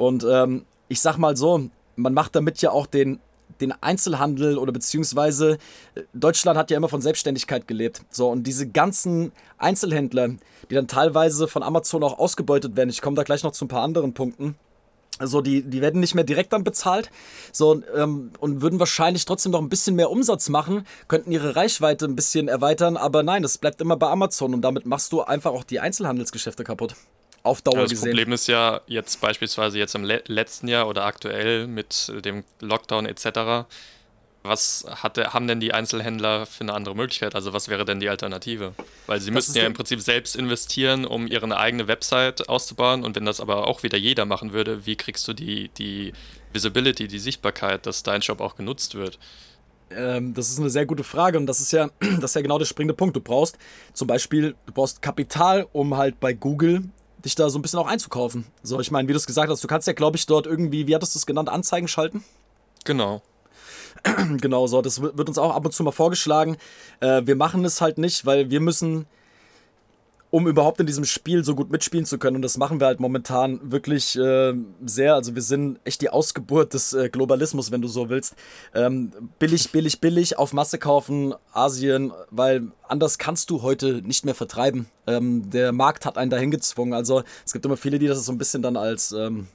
Und ähm, ich sag mal so, man macht damit ja auch den, den Einzelhandel oder beziehungsweise äh, Deutschland hat ja immer von Selbstständigkeit gelebt. So, und diese ganzen Einzelhändler, die dann teilweise von Amazon auch ausgebeutet werden, ich komme da gleich noch zu ein paar anderen Punkten. Also die, die werden nicht mehr direkt dann bezahlt so, ähm, und würden wahrscheinlich trotzdem noch ein bisschen mehr Umsatz machen, könnten ihre Reichweite ein bisschen erweitern, aber nein, es bleibt immer bei Amazon und damit machst du einfach auch die Einzelhandelsgeschäfte kaputt auf Dauer das gesehen. Das Problem ist ja jetzt beispielsweise jetzt im le letzten Jahr oder aktuell mit dem Lockdown etc. Was hatte, haben denn die Einzelhändler für eine andere Möglichkeit? Also was wäre denn die Alternative? Weil sie das müssten ja im Prinzip selbst investieren, um ihre eigene Website auszubauen. Und wenn das aber auch wieder jeder machen würde, wie kriegst du die, die Visibility, die Sichtbarkeit, dass dein Shop auch genutzt wird? Ähm, das ist eine sehr gute Frage und das ist ja, das ist ja genau der springende Punkt. Du brauchst zum Beispiel, du brauchst Kapital, um halt bei Google dich da so ein bisschen auch einzukaufen. So, ich meine, wie du es gesagt hast, du kannst ja, glaube ich, dort irgendwie, wie hattest du es genannt, Anzeigen schalten? Genau. genau, so, das wird uns auch ab und zu mal vorgeschlagen. Äh, wir machen es halt nicht, weil wir müssen um überhaupt in diesem Spiel so gut mitspielen zu können. Und das machen wir halt momentan wirklich äh, sehr. Also wir sind echt die Ausgeburt des äh, Globalismus, wenn du so willst. Ähm, billig, billig, billig, auf Masse kaufen, Asien, weil anders kannst du heute nicht mehr vertreiben. Ähm, der Markt hat einen dahin gezwungen. Also es gibt immer viele, die das so ein bisschen dann als ähm,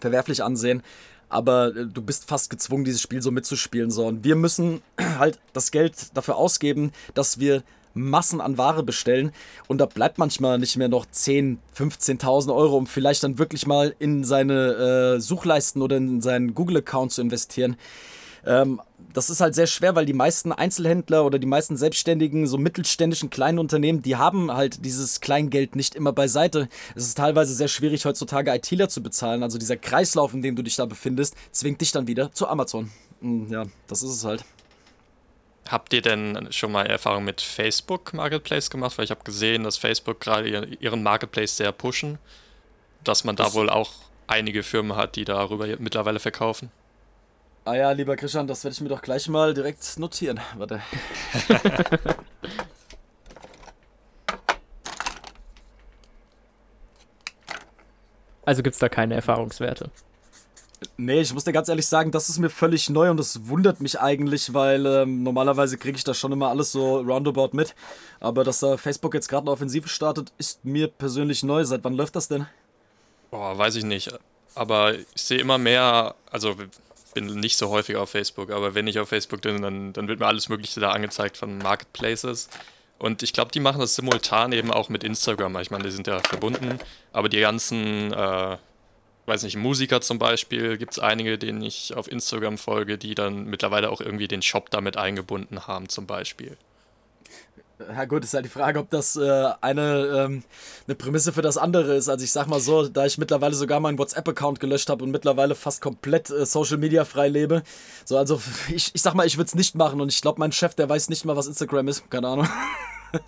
verwerflich ansehen. Aber äh, du bist fast gezwungen, dieses Spiel so mitzuspielen. So. Und wir müssen halt das Geld dafür ausgeben, dass wir Massen an Ware bestellen und da bleibt manchmal nicht mehr noch 10, 15.000 Euro, um vielleicht dann wirklich mal in seine äh, Suchleisten oder in seinen Google-Account zu investieren. Ähm, das ist halt sehr schwer, weil die meisten Einzelhändler oder die meisten selbstständigen, so mittelständischen kleinen Unternehmen, die haben halt dieses Kleingeld nicht immer beiseite. Es ist teilweise sehr schwierig, heutzutage ITler zu bezahlen. Also dieser Kreislauf, in dem du dich da befindest, zwingt dich dann wieder zu Amazon. Hm, ja, das ist es halt. Habt ihr denn schon mal Erfahrung mit Facebook Marketplace gemacht? Weil ich habe gesehen, dass Facebook gerade ihren Marketplace sehr pushen, dass man da das wohl auch einige Firmen hat, die darüber mittlerweile verkaufen. Ah ja, lieber Christian, das werde ich mir doch gleich mal direkt notieren. Warte. also gibt es da keine Erfahrungswerte. Nee, ich muss dir ganz ehrlich sagen, das ist mir völlig neu und das wundert mich eigentlich, weil ähm, normalerweise kriege ich da schon immer alles so roundabout mit. Aber dass da Facebook jetzt gerade eine Offensive startet, ist mir persönlich neu. Seit wann läuft das denn? Boah, weiß ich nicht. Aber ich sehe immer mehr, also bin nicht so häufig auf Facebook, aber wenn ich auf Facebook bin, dann, dann wird mir alles Mögliche da angezeigt von Marketplaces. Und ich glaube, die machen das simultan eben auch mit Instagram. Ich meine, die sind ja verbunden, aber die ganzen äh, weiß nicht, Musiker zum Beispiel, gibt es einige, denen ich auf Instagram folge, die dann mittlerweile auch irgendwie den Shop damit eingebunden haben, zum Beispiel. Ja gut, ist halt die Frage, ob das äh, eine, ähm, eine Prämisse für das andere ist. Also ich sag mal so, da ich mittlerweile sogar meinen WhatsApp-Account gelöscht habe und mittlerweile fast komplett äh, Social Media frei lebe. So, also ich, ich sag mal, ich würde es nicht machen und ich glaube, mein Chef, der weiß nicht mal, was Instagram ist. Keine Ahnung.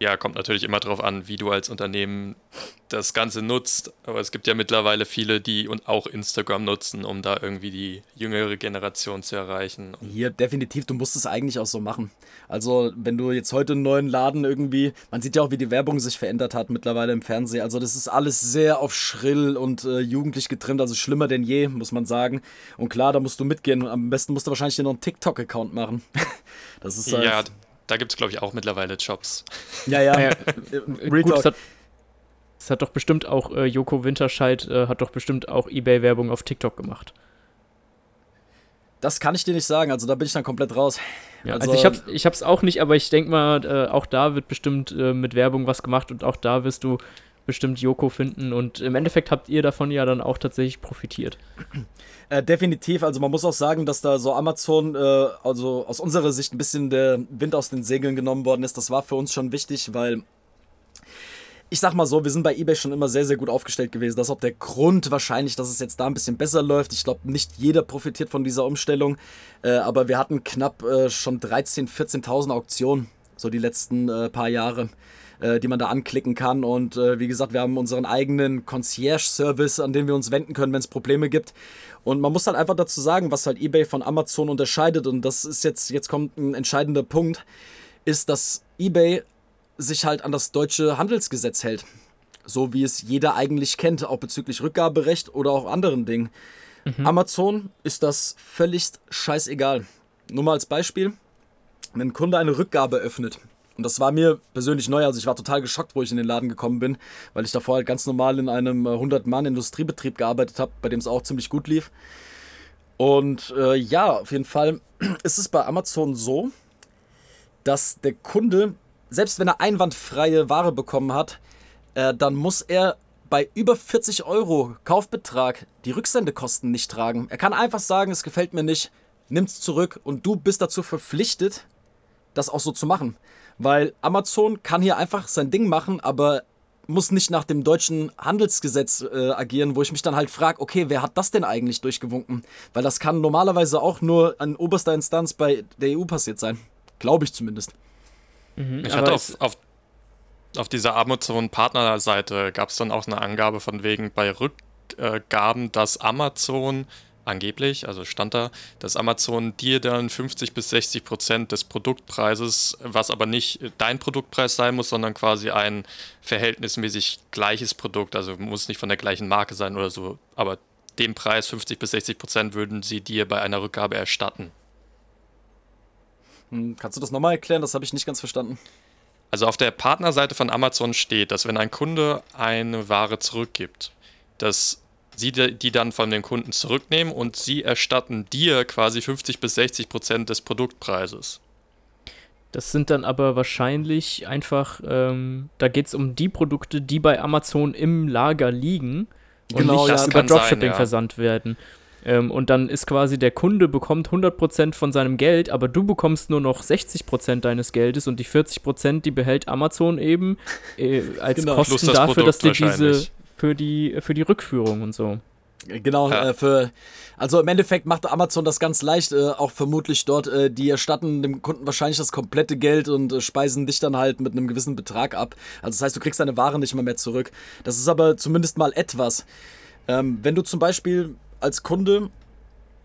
Ja, kommt natürlich immer darauf an, wie du als Unternehmen das Ganze nutzt. Aber es gibt ja mittlerweile viele, die und auch Instagram nutzen, um da irgendwie die jüngere Generation zu erreichen. Hier, definitiv, du musst es eigentlich auch so machen. Also, wenn du jetzt heute einen neuen Laden irgendwie, man sieht ja auch, wie die Werbung sich verändert hat mittlerweile im Fernsehen. Also, das ist alles sehr auf schrill und äh, jugendlich getrimmt, also schlimmer denn je, muss man sagen. Und klar, da musst du mitgehen. Am besten musst du wahrscheinlich noch einen TikTok-Account machen. das ist halt. Ja, da gibt es, glaube ich, auch mittlerweile Jobs. Ja, ja. ja. Gut, das hat, Es hat doch bestimmt auch äh, Joko Winterscheid äh, hat doch bestimmt auch eBay-Werbung auf TikTok gemacht. Das kann ich dir nicht sagen, also da bin ich dann komplett raus. Ja, also, also, ich hab's, ich hab's auch nicht, aber ich denke mal, äh, auch da wird bestimmt äh, mit Werbung was gemacht und auch da wirst du bestimmt Joko finden und im Endeffekt habt ihr davon ja dann auch tatsächlich profitiert. Äh, definitiv, also man muss auch sagen, dass da so Amazon, äh, also aus unserer Sicht ein bisschen der Wind aus den Segeln genommen worden ist. Das war für uns schon wichtig, weil ich sag mal so, wir sind bei eBay schon immer sehr, sehr gut aufgestellt gewesen. Das ist auch der Grund wahrscheinlich, dass es jetzt da ein bisschen besser läuft. Ich glaube, nicht jeder profitiert von dieser Umstellung. Äh, aber wir hatten knapp äh, schon 13.000, 14.000 Auktionen, so die letzten äh, paar Jahre, äh, die man da anklicken kann. Und äh, wie gesagt, wir haben unseren eigenen Concierge-Service, an den wir uns wenden können, wenn es Probleme gibt. Und man muss halt einfach dazu sagen, was halt eBay von Amazon unterscheidet. Und das ist jetzt, jetzt kommt ein entscheidender Punkt, ist, dass eBay sich halt an das deutsche Handelsgesetz hält. So wie es jeder eigentlich kennt, auch bezüglich Rückgaberecht oder auch anderen Dingen. Mhm. Amazon ist das völlig scheißegal. Nur mal als Beispiel, wenn ein Kunde eine Rückgabe öffnet, und das war mir persönlich neu, also ich war total geschockt, wo ich in den Laden gekommen bin, weil ich davor halt ganz normal in einem 100-Mann-Industriebetrieb gearbeitet habe, bei dem es auch ziemlich gut lief. Und äh, ja, auf jeden Fall ist es bei Amazon so, dass der Kunde selbst wenn er einwandfreie Ware bekommen hat, äh, dann muss er bei über 40 Euro Kaufbetrag die Rücksendekosten nicht tragen. Er kann einfach sagen, es gefällt mir nicht, nimm's zurück und du bist dazu verpflichtet, das auch so zu machen. Weil Amazon kann hier einfach sein Ding machen, aber muss nicht nach dem deutschen Handelsgesetz äh, agieren, wo ich mich dann halt frage, okay, wer hat das denn eigentlich durchgewunken? Weil das kann normalerweise auch nur an oberster Instanz bei der EU passiert sein. Glaube ich zumindest. Mhm, ich hatte auf, auf, auf dieser Amazon-Partnerseite gab es dann auch eine Angabe von wegen bei Rückgaben, dass Amazon angeblich, also stand da, dass Amazon dir dann 50 bis 60 Prozent des Produktpreises, was aber nicht dein Produktpreis sein muss, sondern quasi ein verhältnismäßig gleiches Produkt, also muss nicht von der gleichen Marke sein oder so, aber den Preis 50 bis 60 Prozent würden sie dir bei einer Rückgabe erstatten. Hm, kannst du das nochmal erklären? Das habe ich nicht ganz verstanden. Also auf der Partnerseite von Amazon steht, dass wenn ein Kunde eine Ware zurückgibt, dass sie die dann von dem Kunden zurücknehmen und sie erstatten dir quasi 50 bis 60 Prozent des Produktpreises. Das sind dann aber wahrscheinlich einfach, ähm, da geht es um die Produkte, die bei Amazon im Lager liegen und genau, nicht ja, über Dropshipping sein, ja. versandt werden. Ähm, und dann ist quasi der Kunde bekommt 100% von seinem Geld, aber du bekommst nur noch 60% deines Geldes und die 40%, die behält Amazon eben äh, als genau. Kosten dafür, Produkt dass dir diese für die, für die Rückführung und so. Genau, ja. äh, für, also im Endeffekt macht Amazon das ganz leicht, äh, auch vermutlich dort, äh, die erstatten dem Kunden wahrscheinlich das komplette Geld und äh, speisen dich dann halt mit einem gewissen Betrag ab. Also das heißt, du kriegst deine Ware nicht mal mehr zurück. Das ist aber zumindest mal etwas. Ähm, wenn du zum Beispiel als Kunde,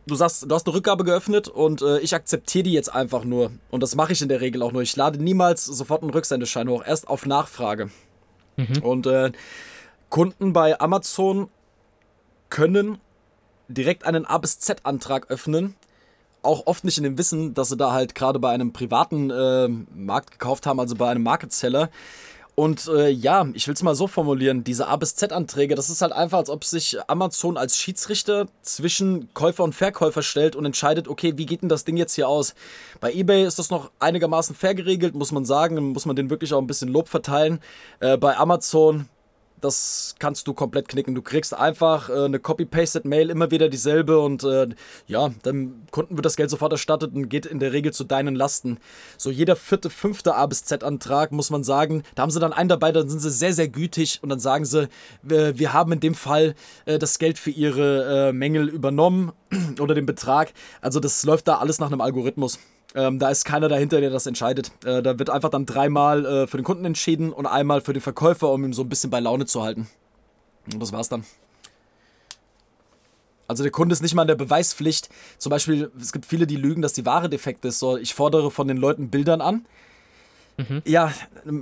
du sagst, du hast eine Rückgabe geöffnet und äh, ich akzeptiere die jetzt einfach nur. Und das mache ich in der Regel auch nur. Ich lade niemals sofort einen Rücksendeschein hoch, erst auf Nachfrage. Mhm. Und äh, Kunden bei Amazon können direkt einen A bis Z-Antrag öffnen. Auch oft nicht in dem Wissen, dass sie da halt gerade bei einem privaten äh, Markt gekauft haben, also bei einem Market Seller. Und äh, ja, ich will es mal so formulieren, diese A bis Z-Anträge, das ist halt einfach, als ob sich Amazon als Schiedsrichter zwischen Käufer und Verkäufer stellt und entscheidet, okay, wie geht denn das Ding jetzt hier aus? Bei eBay ist das noch einigermaßen fair geregelt, muss man sagen, muss man den wirklich auch ein bisschen Lob verteilen. Äh, bei Amazon, das kannst du komplett knicken. Du kriegst einfach äh, eine Copy-Pasted-Mail, immer wieder dieselbe und äh, ja, dem Kunden wird das Geld sofort erstattet und geht in der Regel zu deinen Lasten. So jeder vierte, fünfte A bis Z-Antrag, muss man sagen, da haben sie dann einen dabei, dann sind sie sehr, sehr gütig und dann sagen sie, wir, wir haben in dem Fall äh, das Geld für ihre äh, Mängel übernommen oder den Betrag. Also das läuft da alles nach einem Algorithmus. Ähm, da ist keiner dahinter, der das entscheidet. Äh, da wird einfach dann dreimal äh, für den Kunden entschieden und einmal für den Verkäufer, um ihn so ein bisschen bei Laune zu halten. Und das war's dann. Also der Kunde ist nicht mal in der Beweispflicht. Zum Beispiel, es gibt viele, die lügen, dass die Ware defekt ist. So, ich fordere von den Leuten Bildern an. Mhm. Ja,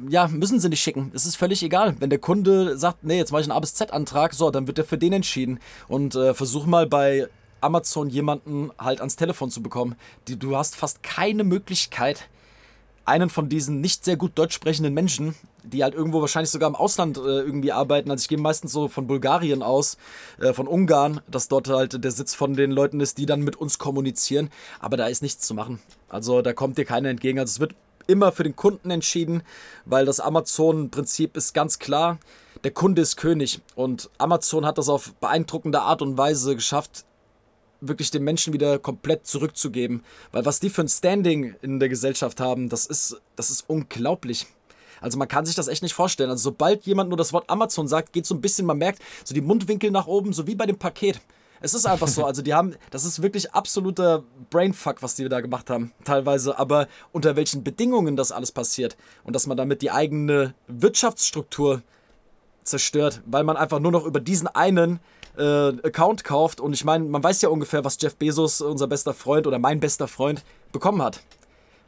ja, müssen sie nicht schicken. Es ist völlig egal. Wenn der Kunde sagt, nee, jetzt mache ich einen A bis Z-Antrag, so, dann wird der für den entschieden. Und äh, versuch mal bei Amazon jemanden halt ans Telefon zu bekommen. Du hast fast keine Möglichkeit, einen von diesen nicht sehr gut deutsch sprechenden Menschen, die halt irgendwo wahrscheinlich sogar im Ausland äh, irgendwie arbeiten. Also ich gehe meistens so von Bulgarien aus, äh, von Ungarn, dass dort halt der Sitz von den Leuten ist, die dann mit uns kommunizieren. Aber da ist nichts zu machen. Also da kommt dir keiner entgegen. Also es wird immer für den Kunden entschieden, weil das Amazon-Prinzip ist ganz klar. Der Kunde ist König und Amazon hat das auf beeindruckende Art und Weise geschafft, wirklich den Menschen wieder komplett zurückzugeben. Weil was die für ein Standing in der Gesellschaft haben, das ist, das ist unglaublich. Also man kann sich das echt nicht vorstellen. Also sobald jemand nur das Wort Amazon sagt, geht so ein bisschen, man merkt so die Mundwinkel nach oben, so wie bei dem Paket. Es ist einfach so, also die haben, das ist wirklich absoluter Brainfuck, was die da gemacht haben, teilweise, aber unter welchen Bedingungen das alles passiert und dass man damit die eigene Wirtschaftsstruktur zerstört, weil man einfach nur noch über diesen einen äh, Account kauft. Und ich meine, man weiß ja ungefähr, was Jeff Bezos, unser bester Freund oder mein bester Freund, bekommen hat.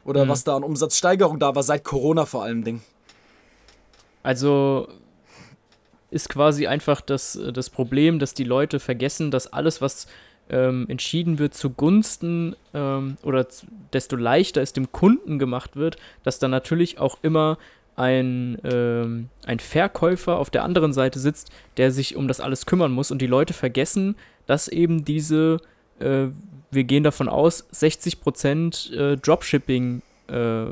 Oder mhm. was da an Umsatzsteigerung da war, seit Corona vor allem Ding. Also ist quasi einfach das, das Problem, dass die Leute vergessen, dass alles, was ähm, entschieden wird zugunsten ähm, oder desto leichter es dem Kunden gemacht wird, dass dann natürlich auch immer ein, ähm, ein Verkäufer auf der anderen Seite sitzt, der sich um das alles kümmern muss und die Leute vergessen, dass eben diese, äh, wir gehen davon aus, 60% äh, Dropshipping äh,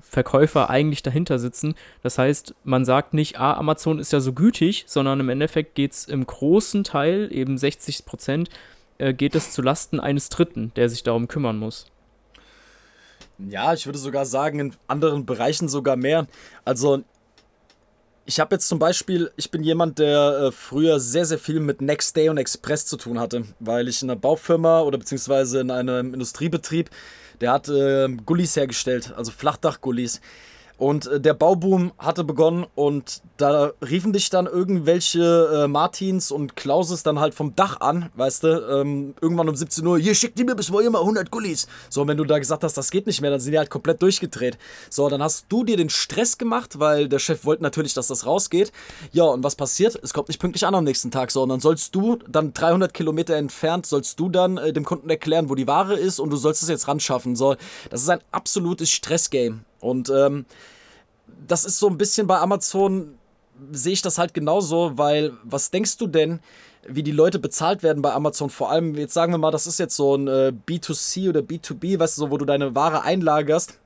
Verkäufer eigentlich dahinter sitzen. Das heißt, man sagt nicht, ah, Amazon ist ja so gütig, sondern im Endeffekt geht es im großen Teil, eben 60 Prozent, äh, geht es zu Lasten eines Dritten, der sich darum kümmern muss. Ja, ich würde sogar sagen, in anderen Bereichen sogar mehr. Also, ich habe jetzt zum Beispiel, ich bin jemand, der äh, früher sehr, sehr viel mit Next Day und Express zu tun hatte, weil ich in einer Baufirma oder beziehungsweise in einem Industriebetrieb, der hat äh, Gullis hergestellt, also Flachdach-Gullis. Und äh, der Bauboom hatte begonnen und da riefen dich dann irgendwelche äh, Martins und Klauses dann halt vom Dach an, weißt du, ähm, irgendwann um 17 Uhr, hier schickt die mir bis morgen mal 100 Gullis. So, und wenn du da gesagt hast, das geht nicht mehr, dann sind die halt komplett durchgedreht. So, dann hast du dir den Stress gemacht, weil der Chef wollte natürlich, dass das rausgeht. Ja, und was passiert? Es kommt nicht pünktlich an am nächsten Tag, so, und dann sollst du dann 300 Kilometer entfernt, sollst du dann äh, dem Kunden erklären, wo die Ware ist und du sollst es jetzt ran schaffen. So, das ist ein absolutes Stressgame. Und ähm, das ist so ein bisschen bei Amazon, sehe ich das halt genauso, weil was denkst du denn, wie die Leute bezahlt werden bei Amazon? Vor allem, jetzt sagen wir mal, das ist jetzt so ein äh, B2C oder B2B, weißt du, so, wo du deine Ware einlagerst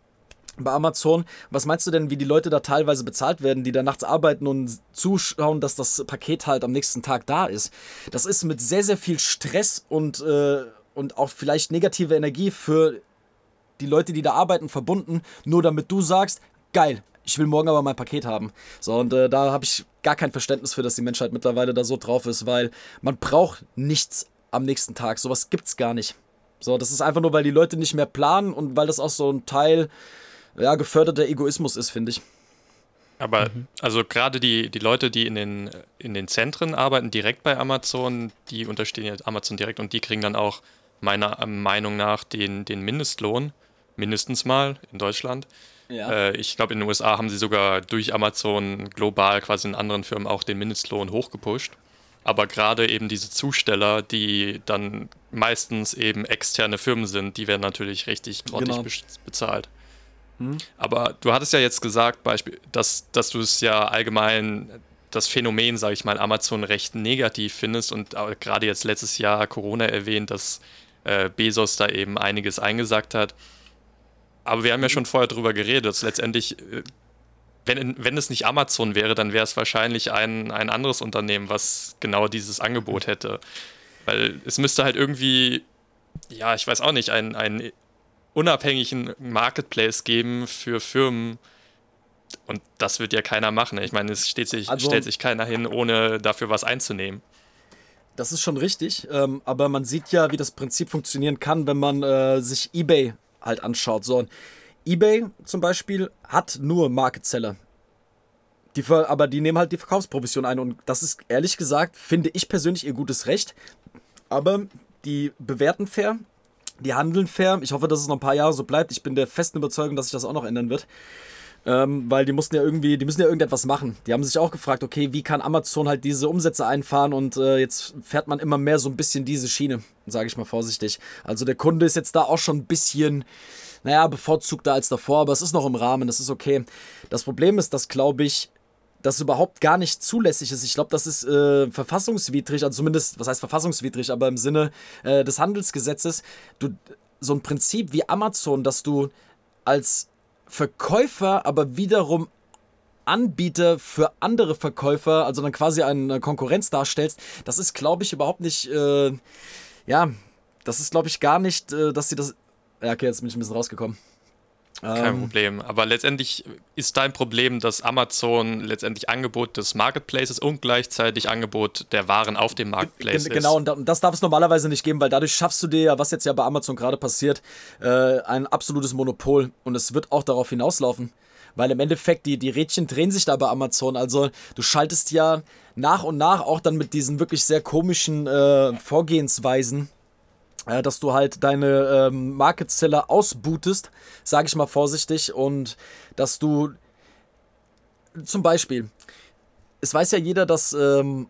bei Amazon. Was meinst du denn, wie die Leute da teilweise bezahlt werden, die da nachts arbeiten und zuschauen, dass das Paket halt am nächsten Tag da ist? Das ist mit sehr, sehr viel Stress und, äh, und auch vielleicht negative Energie für die Leute, die da arbeiten, verbunden, nur damit du sagst, geil, ich will morgen aber mein Paket haben. So, und äh, da habe ich gar kein Verständnis für, dass die Menschheit mittlerweile da so drauf ist, weil man braucht nichts am nächsten Tag. Sowas gibt's gar nicht. So, das ist einfach nur, weil die Leute nicht mehr planen und weil das auch so ein Teil, ja, geförderter Egoismus ist, finde ich. Aber mhm. also gerade die, die Leute, die in den, in den Zentren arbeiten, direkt bei Amazon, die unterstehen jetzt Amazon direkt und die kriegen dann auch meiner Meinung nach den, den Mindestlohn, mindestens mal in Deutschland. Ja. Äh, ich glaube, in den USA haben sie sogar durch Amazon global quasi in anderen Firmen auch den Mindestlohn hochgepusht. Aber gerade eben diese Zusteller, die dann meistens eben externe Firmen sind, die werden natürlich richtig grottig genau. bezahlt. Hm. Aber du hattest ja jetzt gesagt, Beispiel, dass, dass du es ja allgemein das Phänomen, sage ich mal, Amazon recht negativ findest und gerade jetzt letztes Jahr Corona erwähnt, dass äh, Bezos da eben einiges eingesagt hat. Aber wir haben ja schon vorher darüber geredet, dass letztendlich, äh, wenn, wenn es nicht Amazon wäre, dann wäre es wahrscheinlich ein, ein anderes Unternehmen, was genau dieses Angebot hätte. Weil es müsste halt irgendwie, ja, ich weiß auch nicht, einen, einen unabhängigen Marketplace geben für Firmen. Und das wird ja keiner machen. Ich meine, es sich, also, stellt sich keiner hin, ohne dafür was einzunehmen. Das ist schon richtig, ähm, aber man sieht ja, wie das Prinzip funktionieren kann, wenn man äh, sich eBay halt anschaut. So, und eBay zum Beispiel hat nur Market Seller. Die, aber die nehmen halt die Verkaufsprovision ein und das ist ehrlich gesagt, finde ich persönlich ihr gutes Recht. Aber die bewerten fair, die handeln fair. Ich hoffe, dass es noch ein paar Jahre so bleibt. Ich bin der festen Überzeugung, dass sich das auch noch ändern wird. Ähm, weil die mussten ja irgendwie, die müssen ja irgendetwas machen. Die haben sich auch gefragt, okay, wie kann Amazon halt diese Umsätze einfahren und äh, jetzt fährt man immer mehr so ein bisschen diese Schiene, sage ich mal vorsichtig. Also der Kunde ist jetzt da auch schon ein bisschen naja, bevorzugter als davor, aber es ist noch im Rahmen, das ist okay. Das Problem ist, dass, glaube ich, das überhaupt gar nicht zulässig ist. Ich glaube, das ist äh, verfassungswidrig, also zumindest, was heißt verfassungswidrig, aber im Sinne äh, des Handelsgesetzes, du, so ein Prinzip wie Amazon, dass du als Verkäufer aber wiederum Anbieter für andere Verkäufer, also dann quasi eine Konkurrenz darstellst, das ist, glaube ich, überhaupt nicht, äh, ja, das ist, glaube ich, gar nicht, äh, dass sie das. Ja, okay, jetzt bin ich ein bisschen rausgekommen. Kein ähm, Problem. Aber letztendlich ist dein Problem, dass Amazon letztendlich Angebot des Marketplaces und gleichzeitig Angebot der Waren auf dem Marketplace ist. Genau, und das darf es normalerweise nicht geben, weil dadurch schaffst du dir ja, was jetzt ja bei Amazon gerade passiert, äh, ein absolutes Monopol. Und es wird auch darauf hinauslaufen. Weil im Endeffekt, die, die Rädchen drehen sich da bei Amazon. Also du schaltest ja nach und nach auch dann mit diesen wirklich sehr komischen äh, Vorgehensweisen dass du halt deine ähm, Market Seller ausbootest, sage ich mal vorsichtig, und dass du zum Beispiel, es weiß ja jeder, dass ähm,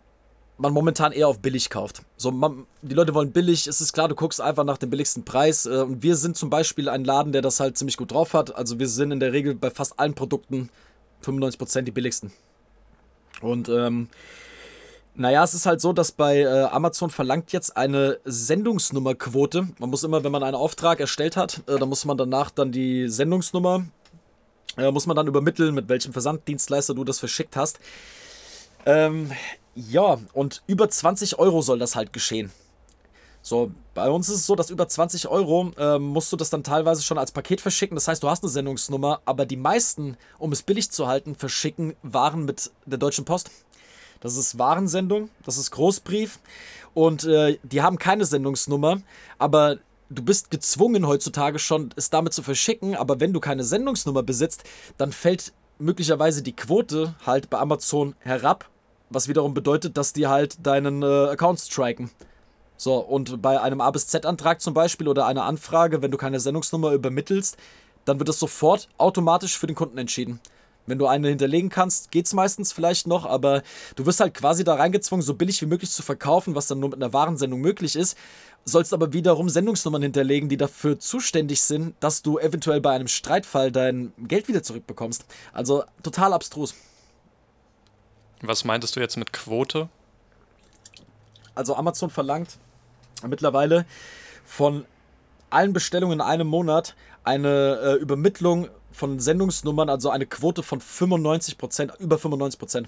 man momentan eher auf billig kauft. So, man, die Leute wollen billig, es ist klar, du guckst einfach nach dem billigsten Preis. Äh, und wir sind zum Beispiel ein Laden, der das halt ziemlich gut drauf hat. Also wir sind in der Regel bei fast allen Produkten 95% die billigsten. Und ähm, naja, es ist halt so, dass bei äh, Amazon verlangt jetzt eine Sendungsnummerquote. Man muss immer, wenn man einen Auftrag erstellt hat, äh, dann muss man danach dann die Sendungsnummer, äh, muss man dann übermitteln, mit welchem Versanddienstleister du das verschickt hast. Ähm, ja, und über 20 Euro soll das halt geschehen. So, bei uns ist es so, dass über 20 Euro äh, musst du das dann teilweise schon als Paket verschicken. Das heißt, du hast eine Sendungsnummer, aber die meisten, um es billig zu halten, verschicken Waren mit der Deutschen Post. Das ist Warensendung, das ist Großbrief und äh, die haben keine Sendungsnummer, aber du bist gezwungen heutzutage schon, es damit zu verschicken, aber wenn du keine Sendungsnummer besitzt, dann fällt möglicherweise die Quote halt bei Amazon herab, was wiederum bedeutet, dass die halt deinen äh, Account striken. So, und bei einem A bis Z-Antrag zum Beispiel oder einer Anfrage, wenn du keine Sendungsnummer übermittelst, dann wird es sofort automatisch für den Kunden entschieden. Wenn du eine hinterlegen kannst, geht es meistens vielleicht noch, aber du wirst halt quasi da reingezwungen, so billig wie möglich zu verkaufen, was dann nur mit einer Warensendung möglich ist. Sollst aber wiederum Sendungsnummern hinterlegen, die dafür zuständig sind, dass du eventuell bei einem Streitfall dein Geld wieder zurückbekommst. Also total abstrus. Was meintest du jetzt mit Quote? Also Amazon verlangt mittlerweile von allen Bestellungen in einem Monat eine äh, Übermittlung von Sendungsnummern, also eine Quote von 95%, über 95%.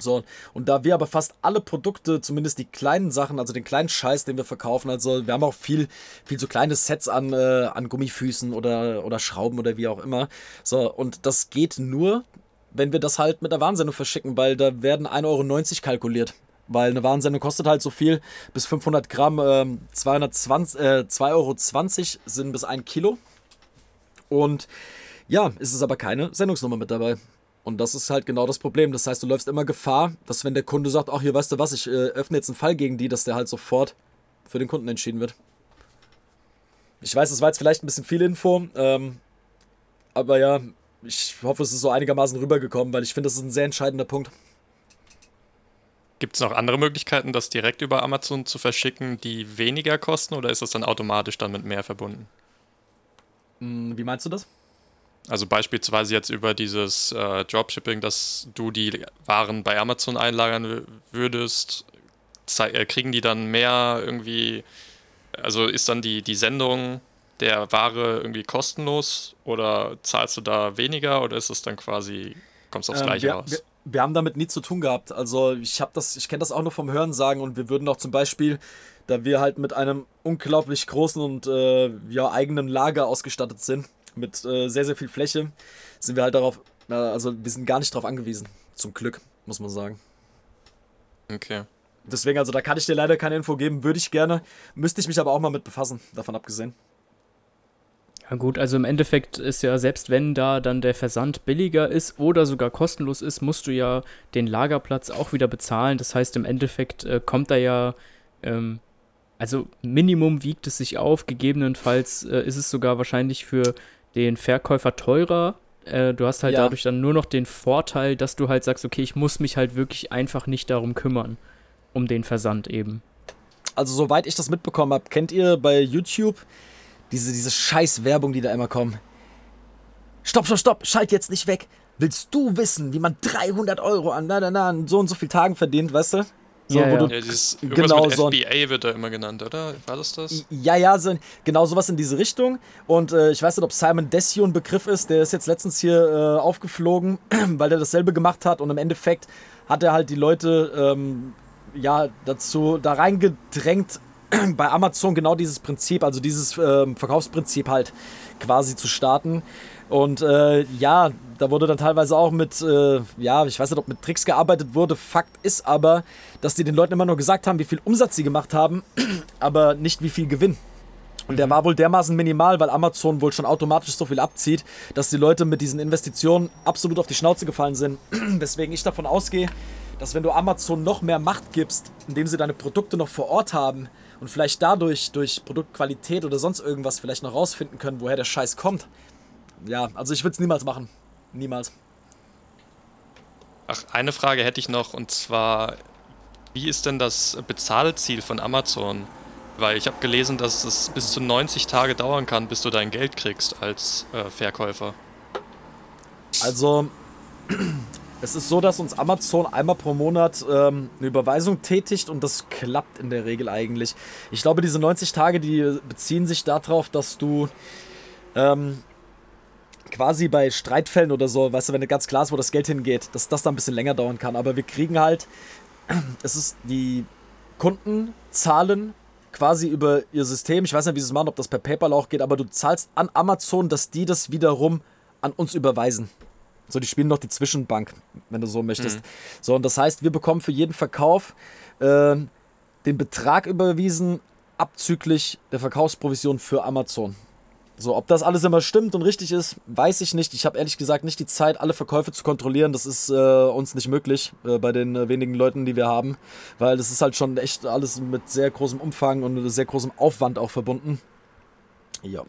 So, und da wir aber fast alle Produkte, zumindest die kleinen Sachen, also den kleinen Scheiß, den wir verkaufen, also wir haben auch viel, viel so kleine Sets an, äh, an Gummifüßen oder, oder Schrauben oder wie auch immer. So, und das geht nur, wenn wir das halt mit der Warnsendung verschicken, weil da werden 1,90 Euro kalkuliert. Weil eine Warnsendung kostet halt so viel, bis 500 Gramm, äh, 220, äh, 2,20 Euro sind bis 1 Kilo. Und ja, ist es aber keine Sendungsnummer mit dabei. Und das ist halt genau das Problem. Das heißt, du läufst immer Gefahr, dass wenn der Kunde sagt, ach hier, weißt du was, ich äh, öffne jetzt einen Fall gegen die, dass der halt sofort für den Kunden entschieden wird. Ich weiß, das war jetzt vielleicht ein bisschen viel Info, ähm, aber ja, ich hoffe, es ist so einigermaßen rübergekommen, weil ich finde, das ist ein sehr entscheidender Punkt. Gibt es noch andere Möglichkeiten, das direkt über Amazon zu verschicken, die weniger kosten oder ist das dann automatisch dann mit mehr verbunden? Hm, wie meinst du das? Also beispielsweise jetzt über dieses äh, Dropshipping, dass du die Waren bei Amazon einlagern würdest, äh, kriegen die dann mehr irgendwie, also ist dann die, die Sendung der Ware irgendwie kostenlos oder zahlst du da weniger oder ist es dann quasi, kommst du aufs ähm, Gleiche wir, raus? Wir, wir, haben damit nie zu tun gehabt. Also ich habe das, ich kenne das auch nur vom Hören sagen und wir würden auch zum Beispiel, da wir halt mit einem unglaublich großen und äh, ja, eigenen Lager ausgestattet sind, mit äh, sehr, sehr viel Fläche, sind wir halt darauf, äh, also wir sind gar nicht darauf angewiesen. Zum Glück, muss man sagen. Okay. Deswegen, also da kann ich dir leider keine Info geben, würde ich gerne, müsste ich mich aber auch mal mit befassen, davon abgesehen. Ja gut, also im Endeffekt ist ja, selbst wenn da dann der Versand billiger ist oder sogar kostenlos ist, musst du ja den Lagerplatz auch wieder bezahlen. Das heißt, im Endeffekt äh, kommt da ja ähm, also Minimum wiegt es sich auf, gegebenenfalls äh, ist es sogar wahrscheinlich für den Verkäufer teurer. Äh, du hast halt ja. dadurch dann nur noch den Vorteil, dass du halt sagst, okay, ich muss mich halt wirklich einfach nicht darum kümmern, um den Versand eben. Also soweit ich das mitbekommen habe, kennt ihr bei YouTube Diese, diese scheiß Werbung, die da immer kommen. Stopp, stopp, stopp, schalt jetzt nicht weg. Willst du wissen, wie man 300 Euro an, na, na, na, so und so vielen Tagen verdient, weißt du? So, ja, ja. ja dieses, genau mit so FBA wird da immer genannt, oder? War das das? Ja, ja, so, genau sowas in diese Richtung. Und äh, ich weiß nicht, ob Simon Desio ein Begriff ist. Der ist jetzt letztens hier äh, aufgeflogen, weil er dasselbe gemacht hat. Und im Endeffekt hat er halt die Leute ähm, ja dazu da reingedrängt, bei Amazon genau dieses Prinzip, also dieses ähm, Verkaufsprinzip halt quasi zu starten. Und äh, ja, da wurde dann teilweise auch mit, äh, ja, ich weiß nicht, ob mit Tricks gearbeitet wurde. Fakt ist aber, dass die den Leuten immer nur gesagt haben, wie viel Umsatz sie gemacht haben, aber nicht wie viel Gewinn. Und der mhm. war wohl dermaßen minimal, weil Amazon wohl schon automatisch so viel abzieht, dass die Leute mit diesen Investitionen absolut auf die Schnauze gefallen sind. Weswegen ich davon ausgehe, dass wenn du Amazon noch mehr Macht gibst, indem sie deine Produkte noch vor Ort haben und vielleicht dadurch durch Produktqualität oder sonst irgendwas vielleicht noch rausfinden können, woher der Scheiß kommt. Ja, also ich würde es niemals machen. Niemals. Ach, eine Frage hätte ich noch und zwar, wie ist denn das Bezahlziel von Amazon? Weil ich habe gelesen, dass es bis zu 90 Tage dauern kann, bis du dein Geld kriegst als äh, Verkäufer. Also, es ist so, dass uns Amazon einmal pro Monat ähm, eine Überweisung tätigt und das klappt in der Regel eigentlich. Ich glaube, diese 90 Tage, die beziehen sich darauf, dass du ähm, quasi bei Streitfällen oder so, weißt du, wenn ganz klar ist, wo das Geld hingeht, dass das dann ein bisschen länger dauern kann. Aber wir kriegen halt, es ist die Kunden zahlen quasi über ihr System. Ich weiß nicht, wie sie es machen, ob das per PayPal auch geht, aber du zahlst an Amazon, dass die das wiederum an uns überweisen. So, die spielen noch die Zwischenbank, wenn du so möchtest. Mhm. So, und das heißt, wir bekommen für jeden Verkauf äh, den Betrag überwiesen, abzüglich der Verkaufsprovision für Amazon. So, ob das alles immer stimmt und richtig ist, weiß ich nicht. Ich habe ehrlich gesagt nicht die Zeit, alle Verkäufe zu kontrollieren. Das ist äh, uns nicht möglich äh, bei den äh, wenigen Leuten, die wir haben, weil das ist halt schon echt alles mit sehr großem Umfang und sehr großem Aufwand auch verbunden. Ja.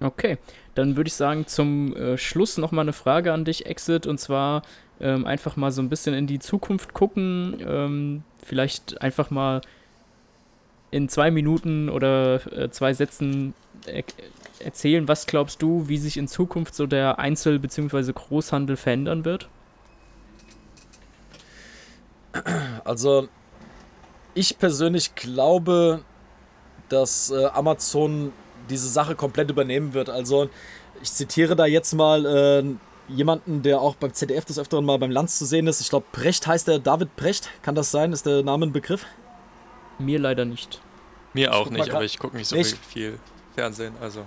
Okay, dann würde ich sagen, zum äh, Schluss nochmal eine Frage an dich, Exit, und zwar ähm, einfach mal so ein bisschen in die Zukunft gucken. Ähm, vielleicht einfach mal in zwei Minuten oder äh, zwei Sätzen er erzählen, was glaubst du, wie sich in Zukunft so der Einzel- bzw. Großhandel verändern wird? Also, ich persönlich glaube, dass äh, Amazon diese Sache komplett übernehmen wird. Also, ich zitiere da jetzt mal äh, jemanden, der auch beim ZDF des Öfteren mal beim Lanz zu sehen ist. Ich glaube, Precht heißt er, David Precht. Kann das sein? Ist der Name ein Begriff? Mir leider nicht. Mir auch nicht, aber ich gucke nicht so ich, viel Fernsehen, also.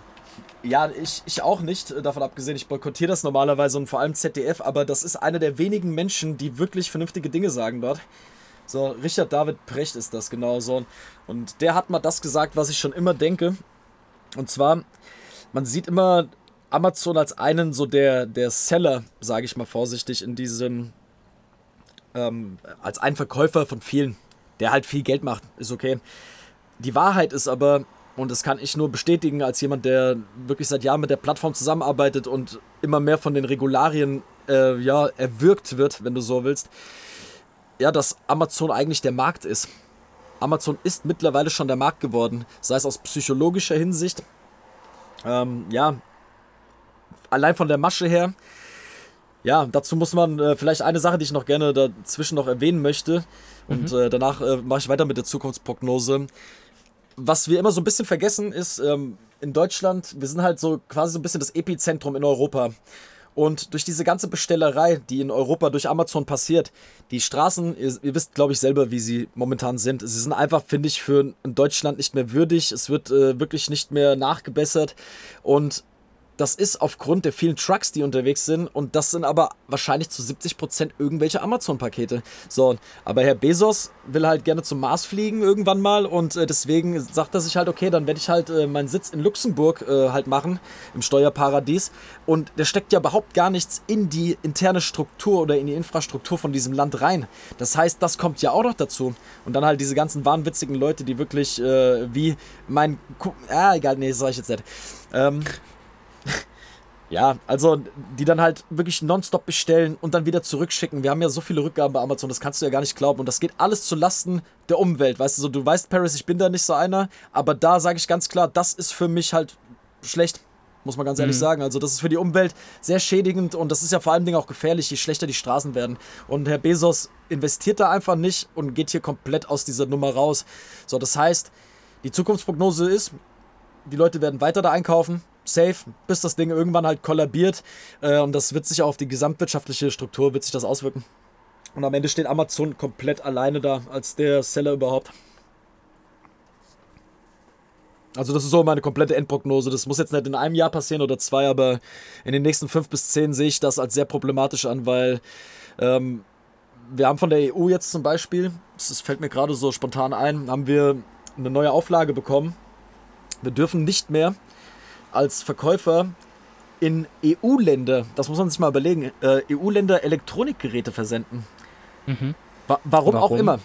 Ja, ich, ich auch nicht, äh, davon abgesehen, ich boykottiere das normalerweise und vor allem ZDF, aber das ist einer der wenigen Menschen, die wirklich vernünftige Dinge sagen dort. So, Richard David Precht ist das genau so. Und der hat mal das gesagt, was ich schon immer denke. Und zwar, man sieht immer Amazon als einen so der, der Seller, sage ich mal vorsichtig, in diesem, ähm, als ein Verkäufer von vielen, der halt viel Geld macht, ist okay. Die Wahrheit ist aber, und das kann ich nur bestätigen als jemand, der wirklich seit Jahren mit der Plattform zusammenarbeitet und immer mehr von den Regularien äh, ja, erwürgt wird, wenn du so willst, ja, dass Amazon eigentlich der Markt ist. Amazon ist mittlerweile schon der Markt geworden, sei es aus psychologischer Hinsicht, ähm, ja, allein von der Masche her. Ja, dazu muss man äh, vielleicht eine Sache, die ich noch gerne dazwischen noch erwähnen möchte. Und mhm. äh, danach äh, mache ich weiter mit der Zukunftsprognose. Was wir immer so ein bisschen vergessen ist, ähm, in Deutschland, wir sind halt so quasi so ein bisschen das Epizentrum in Europa. Und durch diese ganze Bestellerei, die in Europa durch Amazon passiert, die Straßen, ihr, ihr wisst, glaube ich, selber, wie sie momentan sind. Sie sind einfach, finde ich, für Deutschland nicht mehr würdig. Es wird äh, wirklich nicht mehr nachgebessert. Und das ist aufgrund der vielen Trucks, die unterwegs sind und das sind aber wahrscheinlich zu 70 Prozent irgendwelche Amazon-Pakete. So, aber Herr Bezos will halt gerne zum Mars fliegen irgendwann mal und äh, deswegen sagt er sich halt, okay, dann werde ich halt äh, meinen Sitz in Luxemburg äh, halt machen, im Steuerparadies und der steckt ja überhaupt gar nichts in die interne Struktur oder in die Infrastruktur von diesem Land rein. Das heißt, das kommt ja auch noch dazu und dann halt diese ganzen wahnwitzigen Leute, die wirklich äh, wie mein... Ku ah, egal, nee, das sag ich jetzt nicht. Ähm, Ja, also die dann halt wirklich nonstop bestellen und dann wieder zurückschicken. Wir haben ja so viele Rückgaben bei Amazon, das kannst du ja gar nicht glauben. Und das geht alles zu Lasten der Umwelt. Weißt du, so, du weißt, Paris, ich bin da nicht so einer, aber da sage ich ganz klar, das ist für mich halt schlecht. Muss man ganz ehrlich mhm. sagen. Also, das ist für die Umwelt sehr schädigend und das ist ja vor allen Dingen auch gefährlich, je schlechter die Straßen werden. Und Herr Bezos investiert da einfach nicht und geht hier komplett aus dieser Nummer raus. So, das heißt, die Zukunftsprognose ist, die Leute werden weiter da einkaufen, safe, bis das Ding irgendwann halt kollabiert. Äh, und das wird sich auf die gesamtwirtschaftliche Struktur wird sich das auswirken. Und am Ende steht Amazon komplett alleine da als der Seller überhaupt. Also das ist so meine komplette Endprognose. Das muss jetzt nicht in einem Jahr passieren oder zwei, aber in den nächsten fünf bis zehn sehe ich das als sehr problematisch an, weil ähm, wir haben von der EU jetzt zum Beispiel, das fällt mir gerade so spontan ein, haben wir eine neue Auflage bekommen. Wir dürfen nicht mehr als Verkäufer in EU-Länder, das muss man sich mal überlegen, äh, EU-Länder Elektronikgeräte versenden. Mhm. Wa warum, warum, auch immer.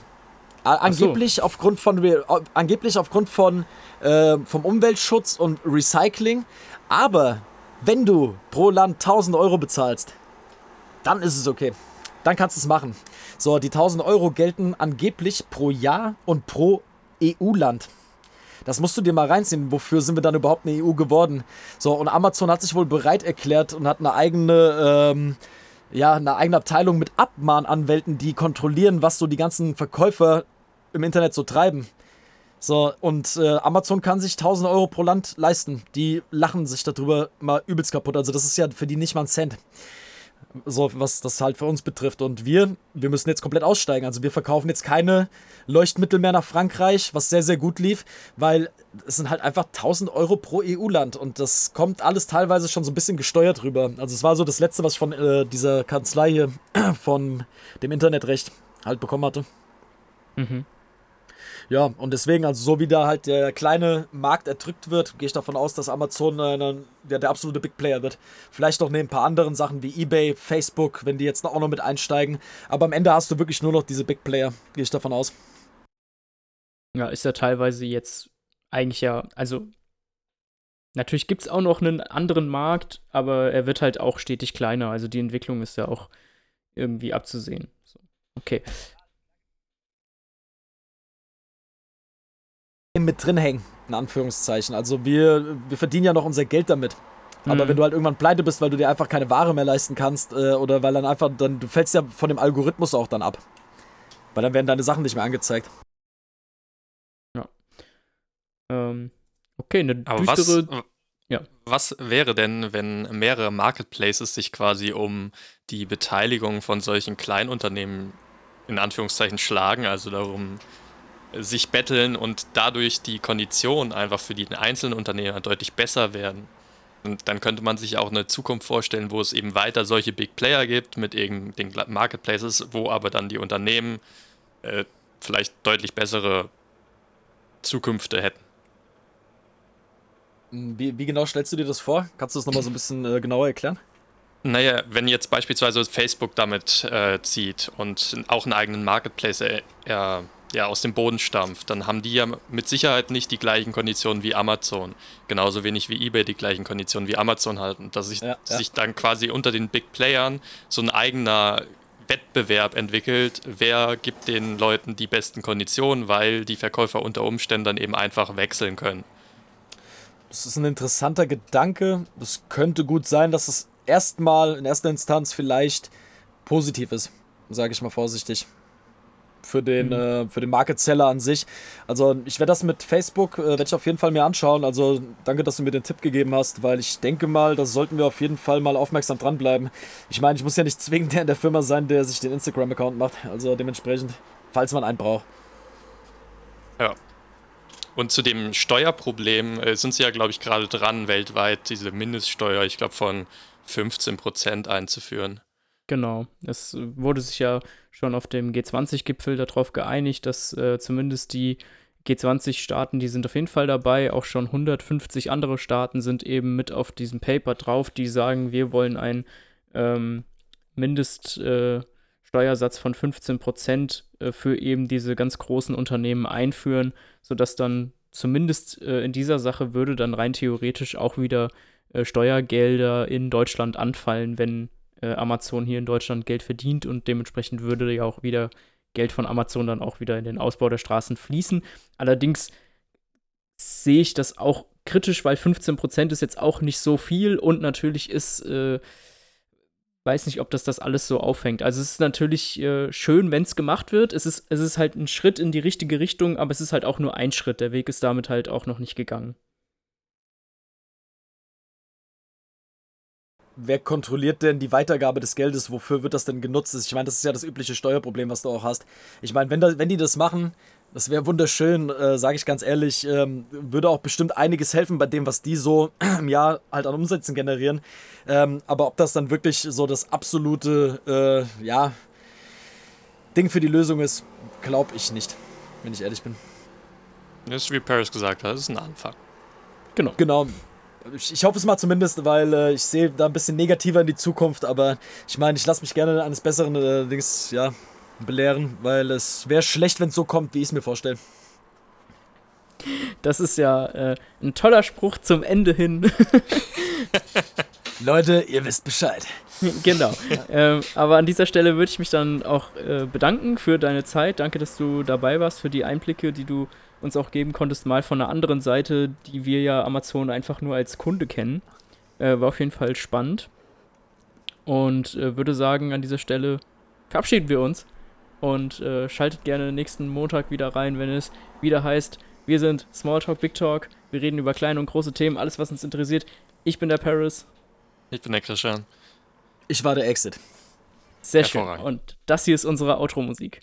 Angeblich so. aufgrund von angeblich aufgrund von äh, vom Umweltschutz und Recycling. Aber wenn du pro Land 1000 Euro bezahlst, dann ist es okay. Dann kannst du es machen. So, die 1000 Euro gelten angeblich pro Jahr und pro EU-Land. Das musst du dir mal reinziehen. Wofür sind wir dann überhaupt eine EU geworden? So, und Amazon hat sich wohl bereit erklärt und hat eine eigene, ähm, ja, eine eigene Abteilung mit Abmahnanwälten, die kontrollieren, was so die ganzen Verkäufer im Internet so treiben. So, und äh, Amazon kann sich 1000 Euro pro Land leisten. Die lachen sich darüber mal übelst kaputt. Also, das ist ja für die nicht mal ein Cent. So, was das halt für uns betrifft. Und wir, wir müssen jetzt komplett aussteigen. Also wir verkaufen jetzt keine Leuchtmittel mehr nach Frankreich, was sehr, sehr gut lief, weil es sind halt einfach 1000 Euro pro EU-Land und das kommt alles teilweise schon so ein bisschen gesteuert rüber. Also es war so das Letzte, was ich von äh, dieser Kanzlei hier, von dem Internetrecht halt bekommen hatte. Mhm. Ja, und deswegen, also so wie da halt der kleine Markt erdrückt wird, gehe ich davon aus, dass Amazon äh, der, der absolute Big Player wird. Vielleicht noch neben ein paar anderen Sachen wie eBay, Facebook, wenn die jetzt auch noch mit einsteigen. Aber am Ende hast du wirklich nur noch diese Big Player, gehe ich davon aus. Ja, ist ja teilweise jetzt eigentlich ja, also natürlich gibt es auch noch einen anderen Markt, aber er wird halt auch stetig kleiner. Also die Entwicklung ist ja auch irgendwie abzusehen. So. Okay. Mit drin hängen, in Anführungszeichen. Also wir, wir verdienen ja noch unser Geld damit. Aber mhm. wenn du halt irgendwann pleite bist, weil du dir einfach keine Ware mehr leisten kannst, äh, oder weil dann einfach, dann, du fällst ja von dem Algorithmus auch dann ab. Weil dann werden deine Sachen nicht mehr angezeigt. Ja. Ähm, okay, eine Aber düstere... Was, ja. was wäre denn, wenn mehrere Marketplaces sich quasi um die Beteiligung von solchen Kleinunternehmen in Anführungszeichen schlagen, also darum sich betteln und dadurch die Konditionen einfach für die einzelnen Unternehmer deutlich besser werden. Und dann könnte man sich auch eine Zukunft vorstellen, wo es eben weiter solche Big Player gibt mit eben den Marketplaces, wo aber dann die Unternehmen äh, vielleicht deutlich bessere Zukünfte hätten. Wie, wie, genau stellst du dir das vor? Kannst du das nochmal so ein bisschen äh, genauer erklären? Naja, wenn jetzt beispielsweise Facebook damit äh, zieht und auch einen eigenen Marketplace er, er ja, aus dem Boden stampft, dann haben die ja mit Sicherheit nicht die gleichen Konditionen wie Amazon. Genauso wenig wie eBay die gleichen Konditionen wie Amazon halten. Dass sich, ja, ja. sich dann quasi unter den Big Playern so ein eigener Wettbewerb entwickelt, wer gibt den Leuten die besten Konditionen, weil die Verkäufer unter Umständen dann eben einfach wechseln können. Das ist ein interessanter Gedanke. Es könnte gut sein, dass es erstmal in erster Instanz vielleicht positiv ist, sage ich mal vorsichtig für den, mhm. äh, für den Market Seller an sich. Also ich werde das mit Facebook, äh, werde ich auf jeden Fall mir anschauen. Also danke, dass du mir den Tipp gegeben hast, weil ich denke mal, da sollten wir auf jeden Fall mal aufmerksam dranbleiben. Ich meine, ich muss ja nicht zwingend der in der Firma sein, der sich den Instagram-Account macht. Also dementsprechend, falls man einen braucht. Ja. Und zu dem Steuerproblem äh, sind sie ja, glaube ich, gerade dran, weltweit diese Mindeststeuer, ich glaube, von 15% einzuführen. Genau. Es wurde sich ja schon auf dem G20-Gipfel darauf geeinigt, dass äh, zumindest die G20-Staaten, die sind auf jeden Fall dabei. Auch schon 150 andere Staaten sind eben mit auf diesem Paper drauf, die sagen, wir wollen einen ähm, Mindeststeuersatz äh, von 15 Prozent äh, für eben diese ganz großen Unternehmen einführen, sodass dann zumindest äh, in dieser Sache würde dann rein theoretisch auch wieder äh, Steuergelder in Deutschland anfallen, wenn äh, Amazon hier in Deutschland Geld verdient und dementsprechend würde ja auch wieder Geld von Amazon dann auch wieder in den Ausbau der Straßen fließen. Allerdings sehe ich das auch kritisch, weil 15% ist jetzt auch nicht so viel und natürlich ist, äh, weiß nicht, ob das das alles so aufhängt. Also es ist natürlich äh, schön, wenn es gemacht wird. Es ist, es ist halt ein Schritt in die richtige Richtung, aber es ist halt auch nur ein Schritt. Der Weg ist damit halt auch noch nicht gegangen. Wer kontrolliert denn die Weitergabe des Geldes? Wofür wird das denn genutzt? Ich meine, das ist ja das übliche Steuerproblem, was du auch hast. Ich meine, wenn, da, wenn die das machen, das wäre wunderschön, äh, sage ich ganz ehrlich, ähm, würde auch bestimmt einiges helfen bei dem, was die so im Jahr halt an Umsätzen generieren. Ähm, aber ob das dann wirklich so das absolute, äh, ja, Ding für die Lösung ist, glaube ich nicht, wenn ich ehrlich bin. Das ist wie Paris gesagt hat, das ist ein Anfang. Genau. Genau. Ich, ich, hoffe es mal zumindest, weil äh, ich sehe da ein bisschen negativer in die Zukunft, aber ich meine, ich lasse mich gerne eines Besseren äh, Dings, ja, belehren, weil es wäre schlecht, wenn es so kommt, wie ich es mir vorstelle. Das ist ja äh, ein toller Spruch zum Ende hin. Leute, ihr wisst Bescheid. genau. ähm, aber an dieser Stelle würde ich mich dann auch äh, bedanken für deine Zeit. Danke, dass du dabei warst, für die Einblicke, die du uns auch geben konntest, mal von einer anderen Seite, die wir ja Amazon einfach nur als Kunde kennen. Äh, war auf jeden Fall spannend. Und äh, würde sagen, an dieser Stelle verabschieden wir uns und äh, schaltet gerne nächsten Montag wieder rein, wenn es wieder heißt, wir sind Smalltalk, Big Talk. Wir reden über kleine und große Themen, alles, was uns interessiert. Ich bin der Paris. Ich bin der Christian. Ich war der Exit. Sehr schön. Und das hier ist unsere Outro-Musik.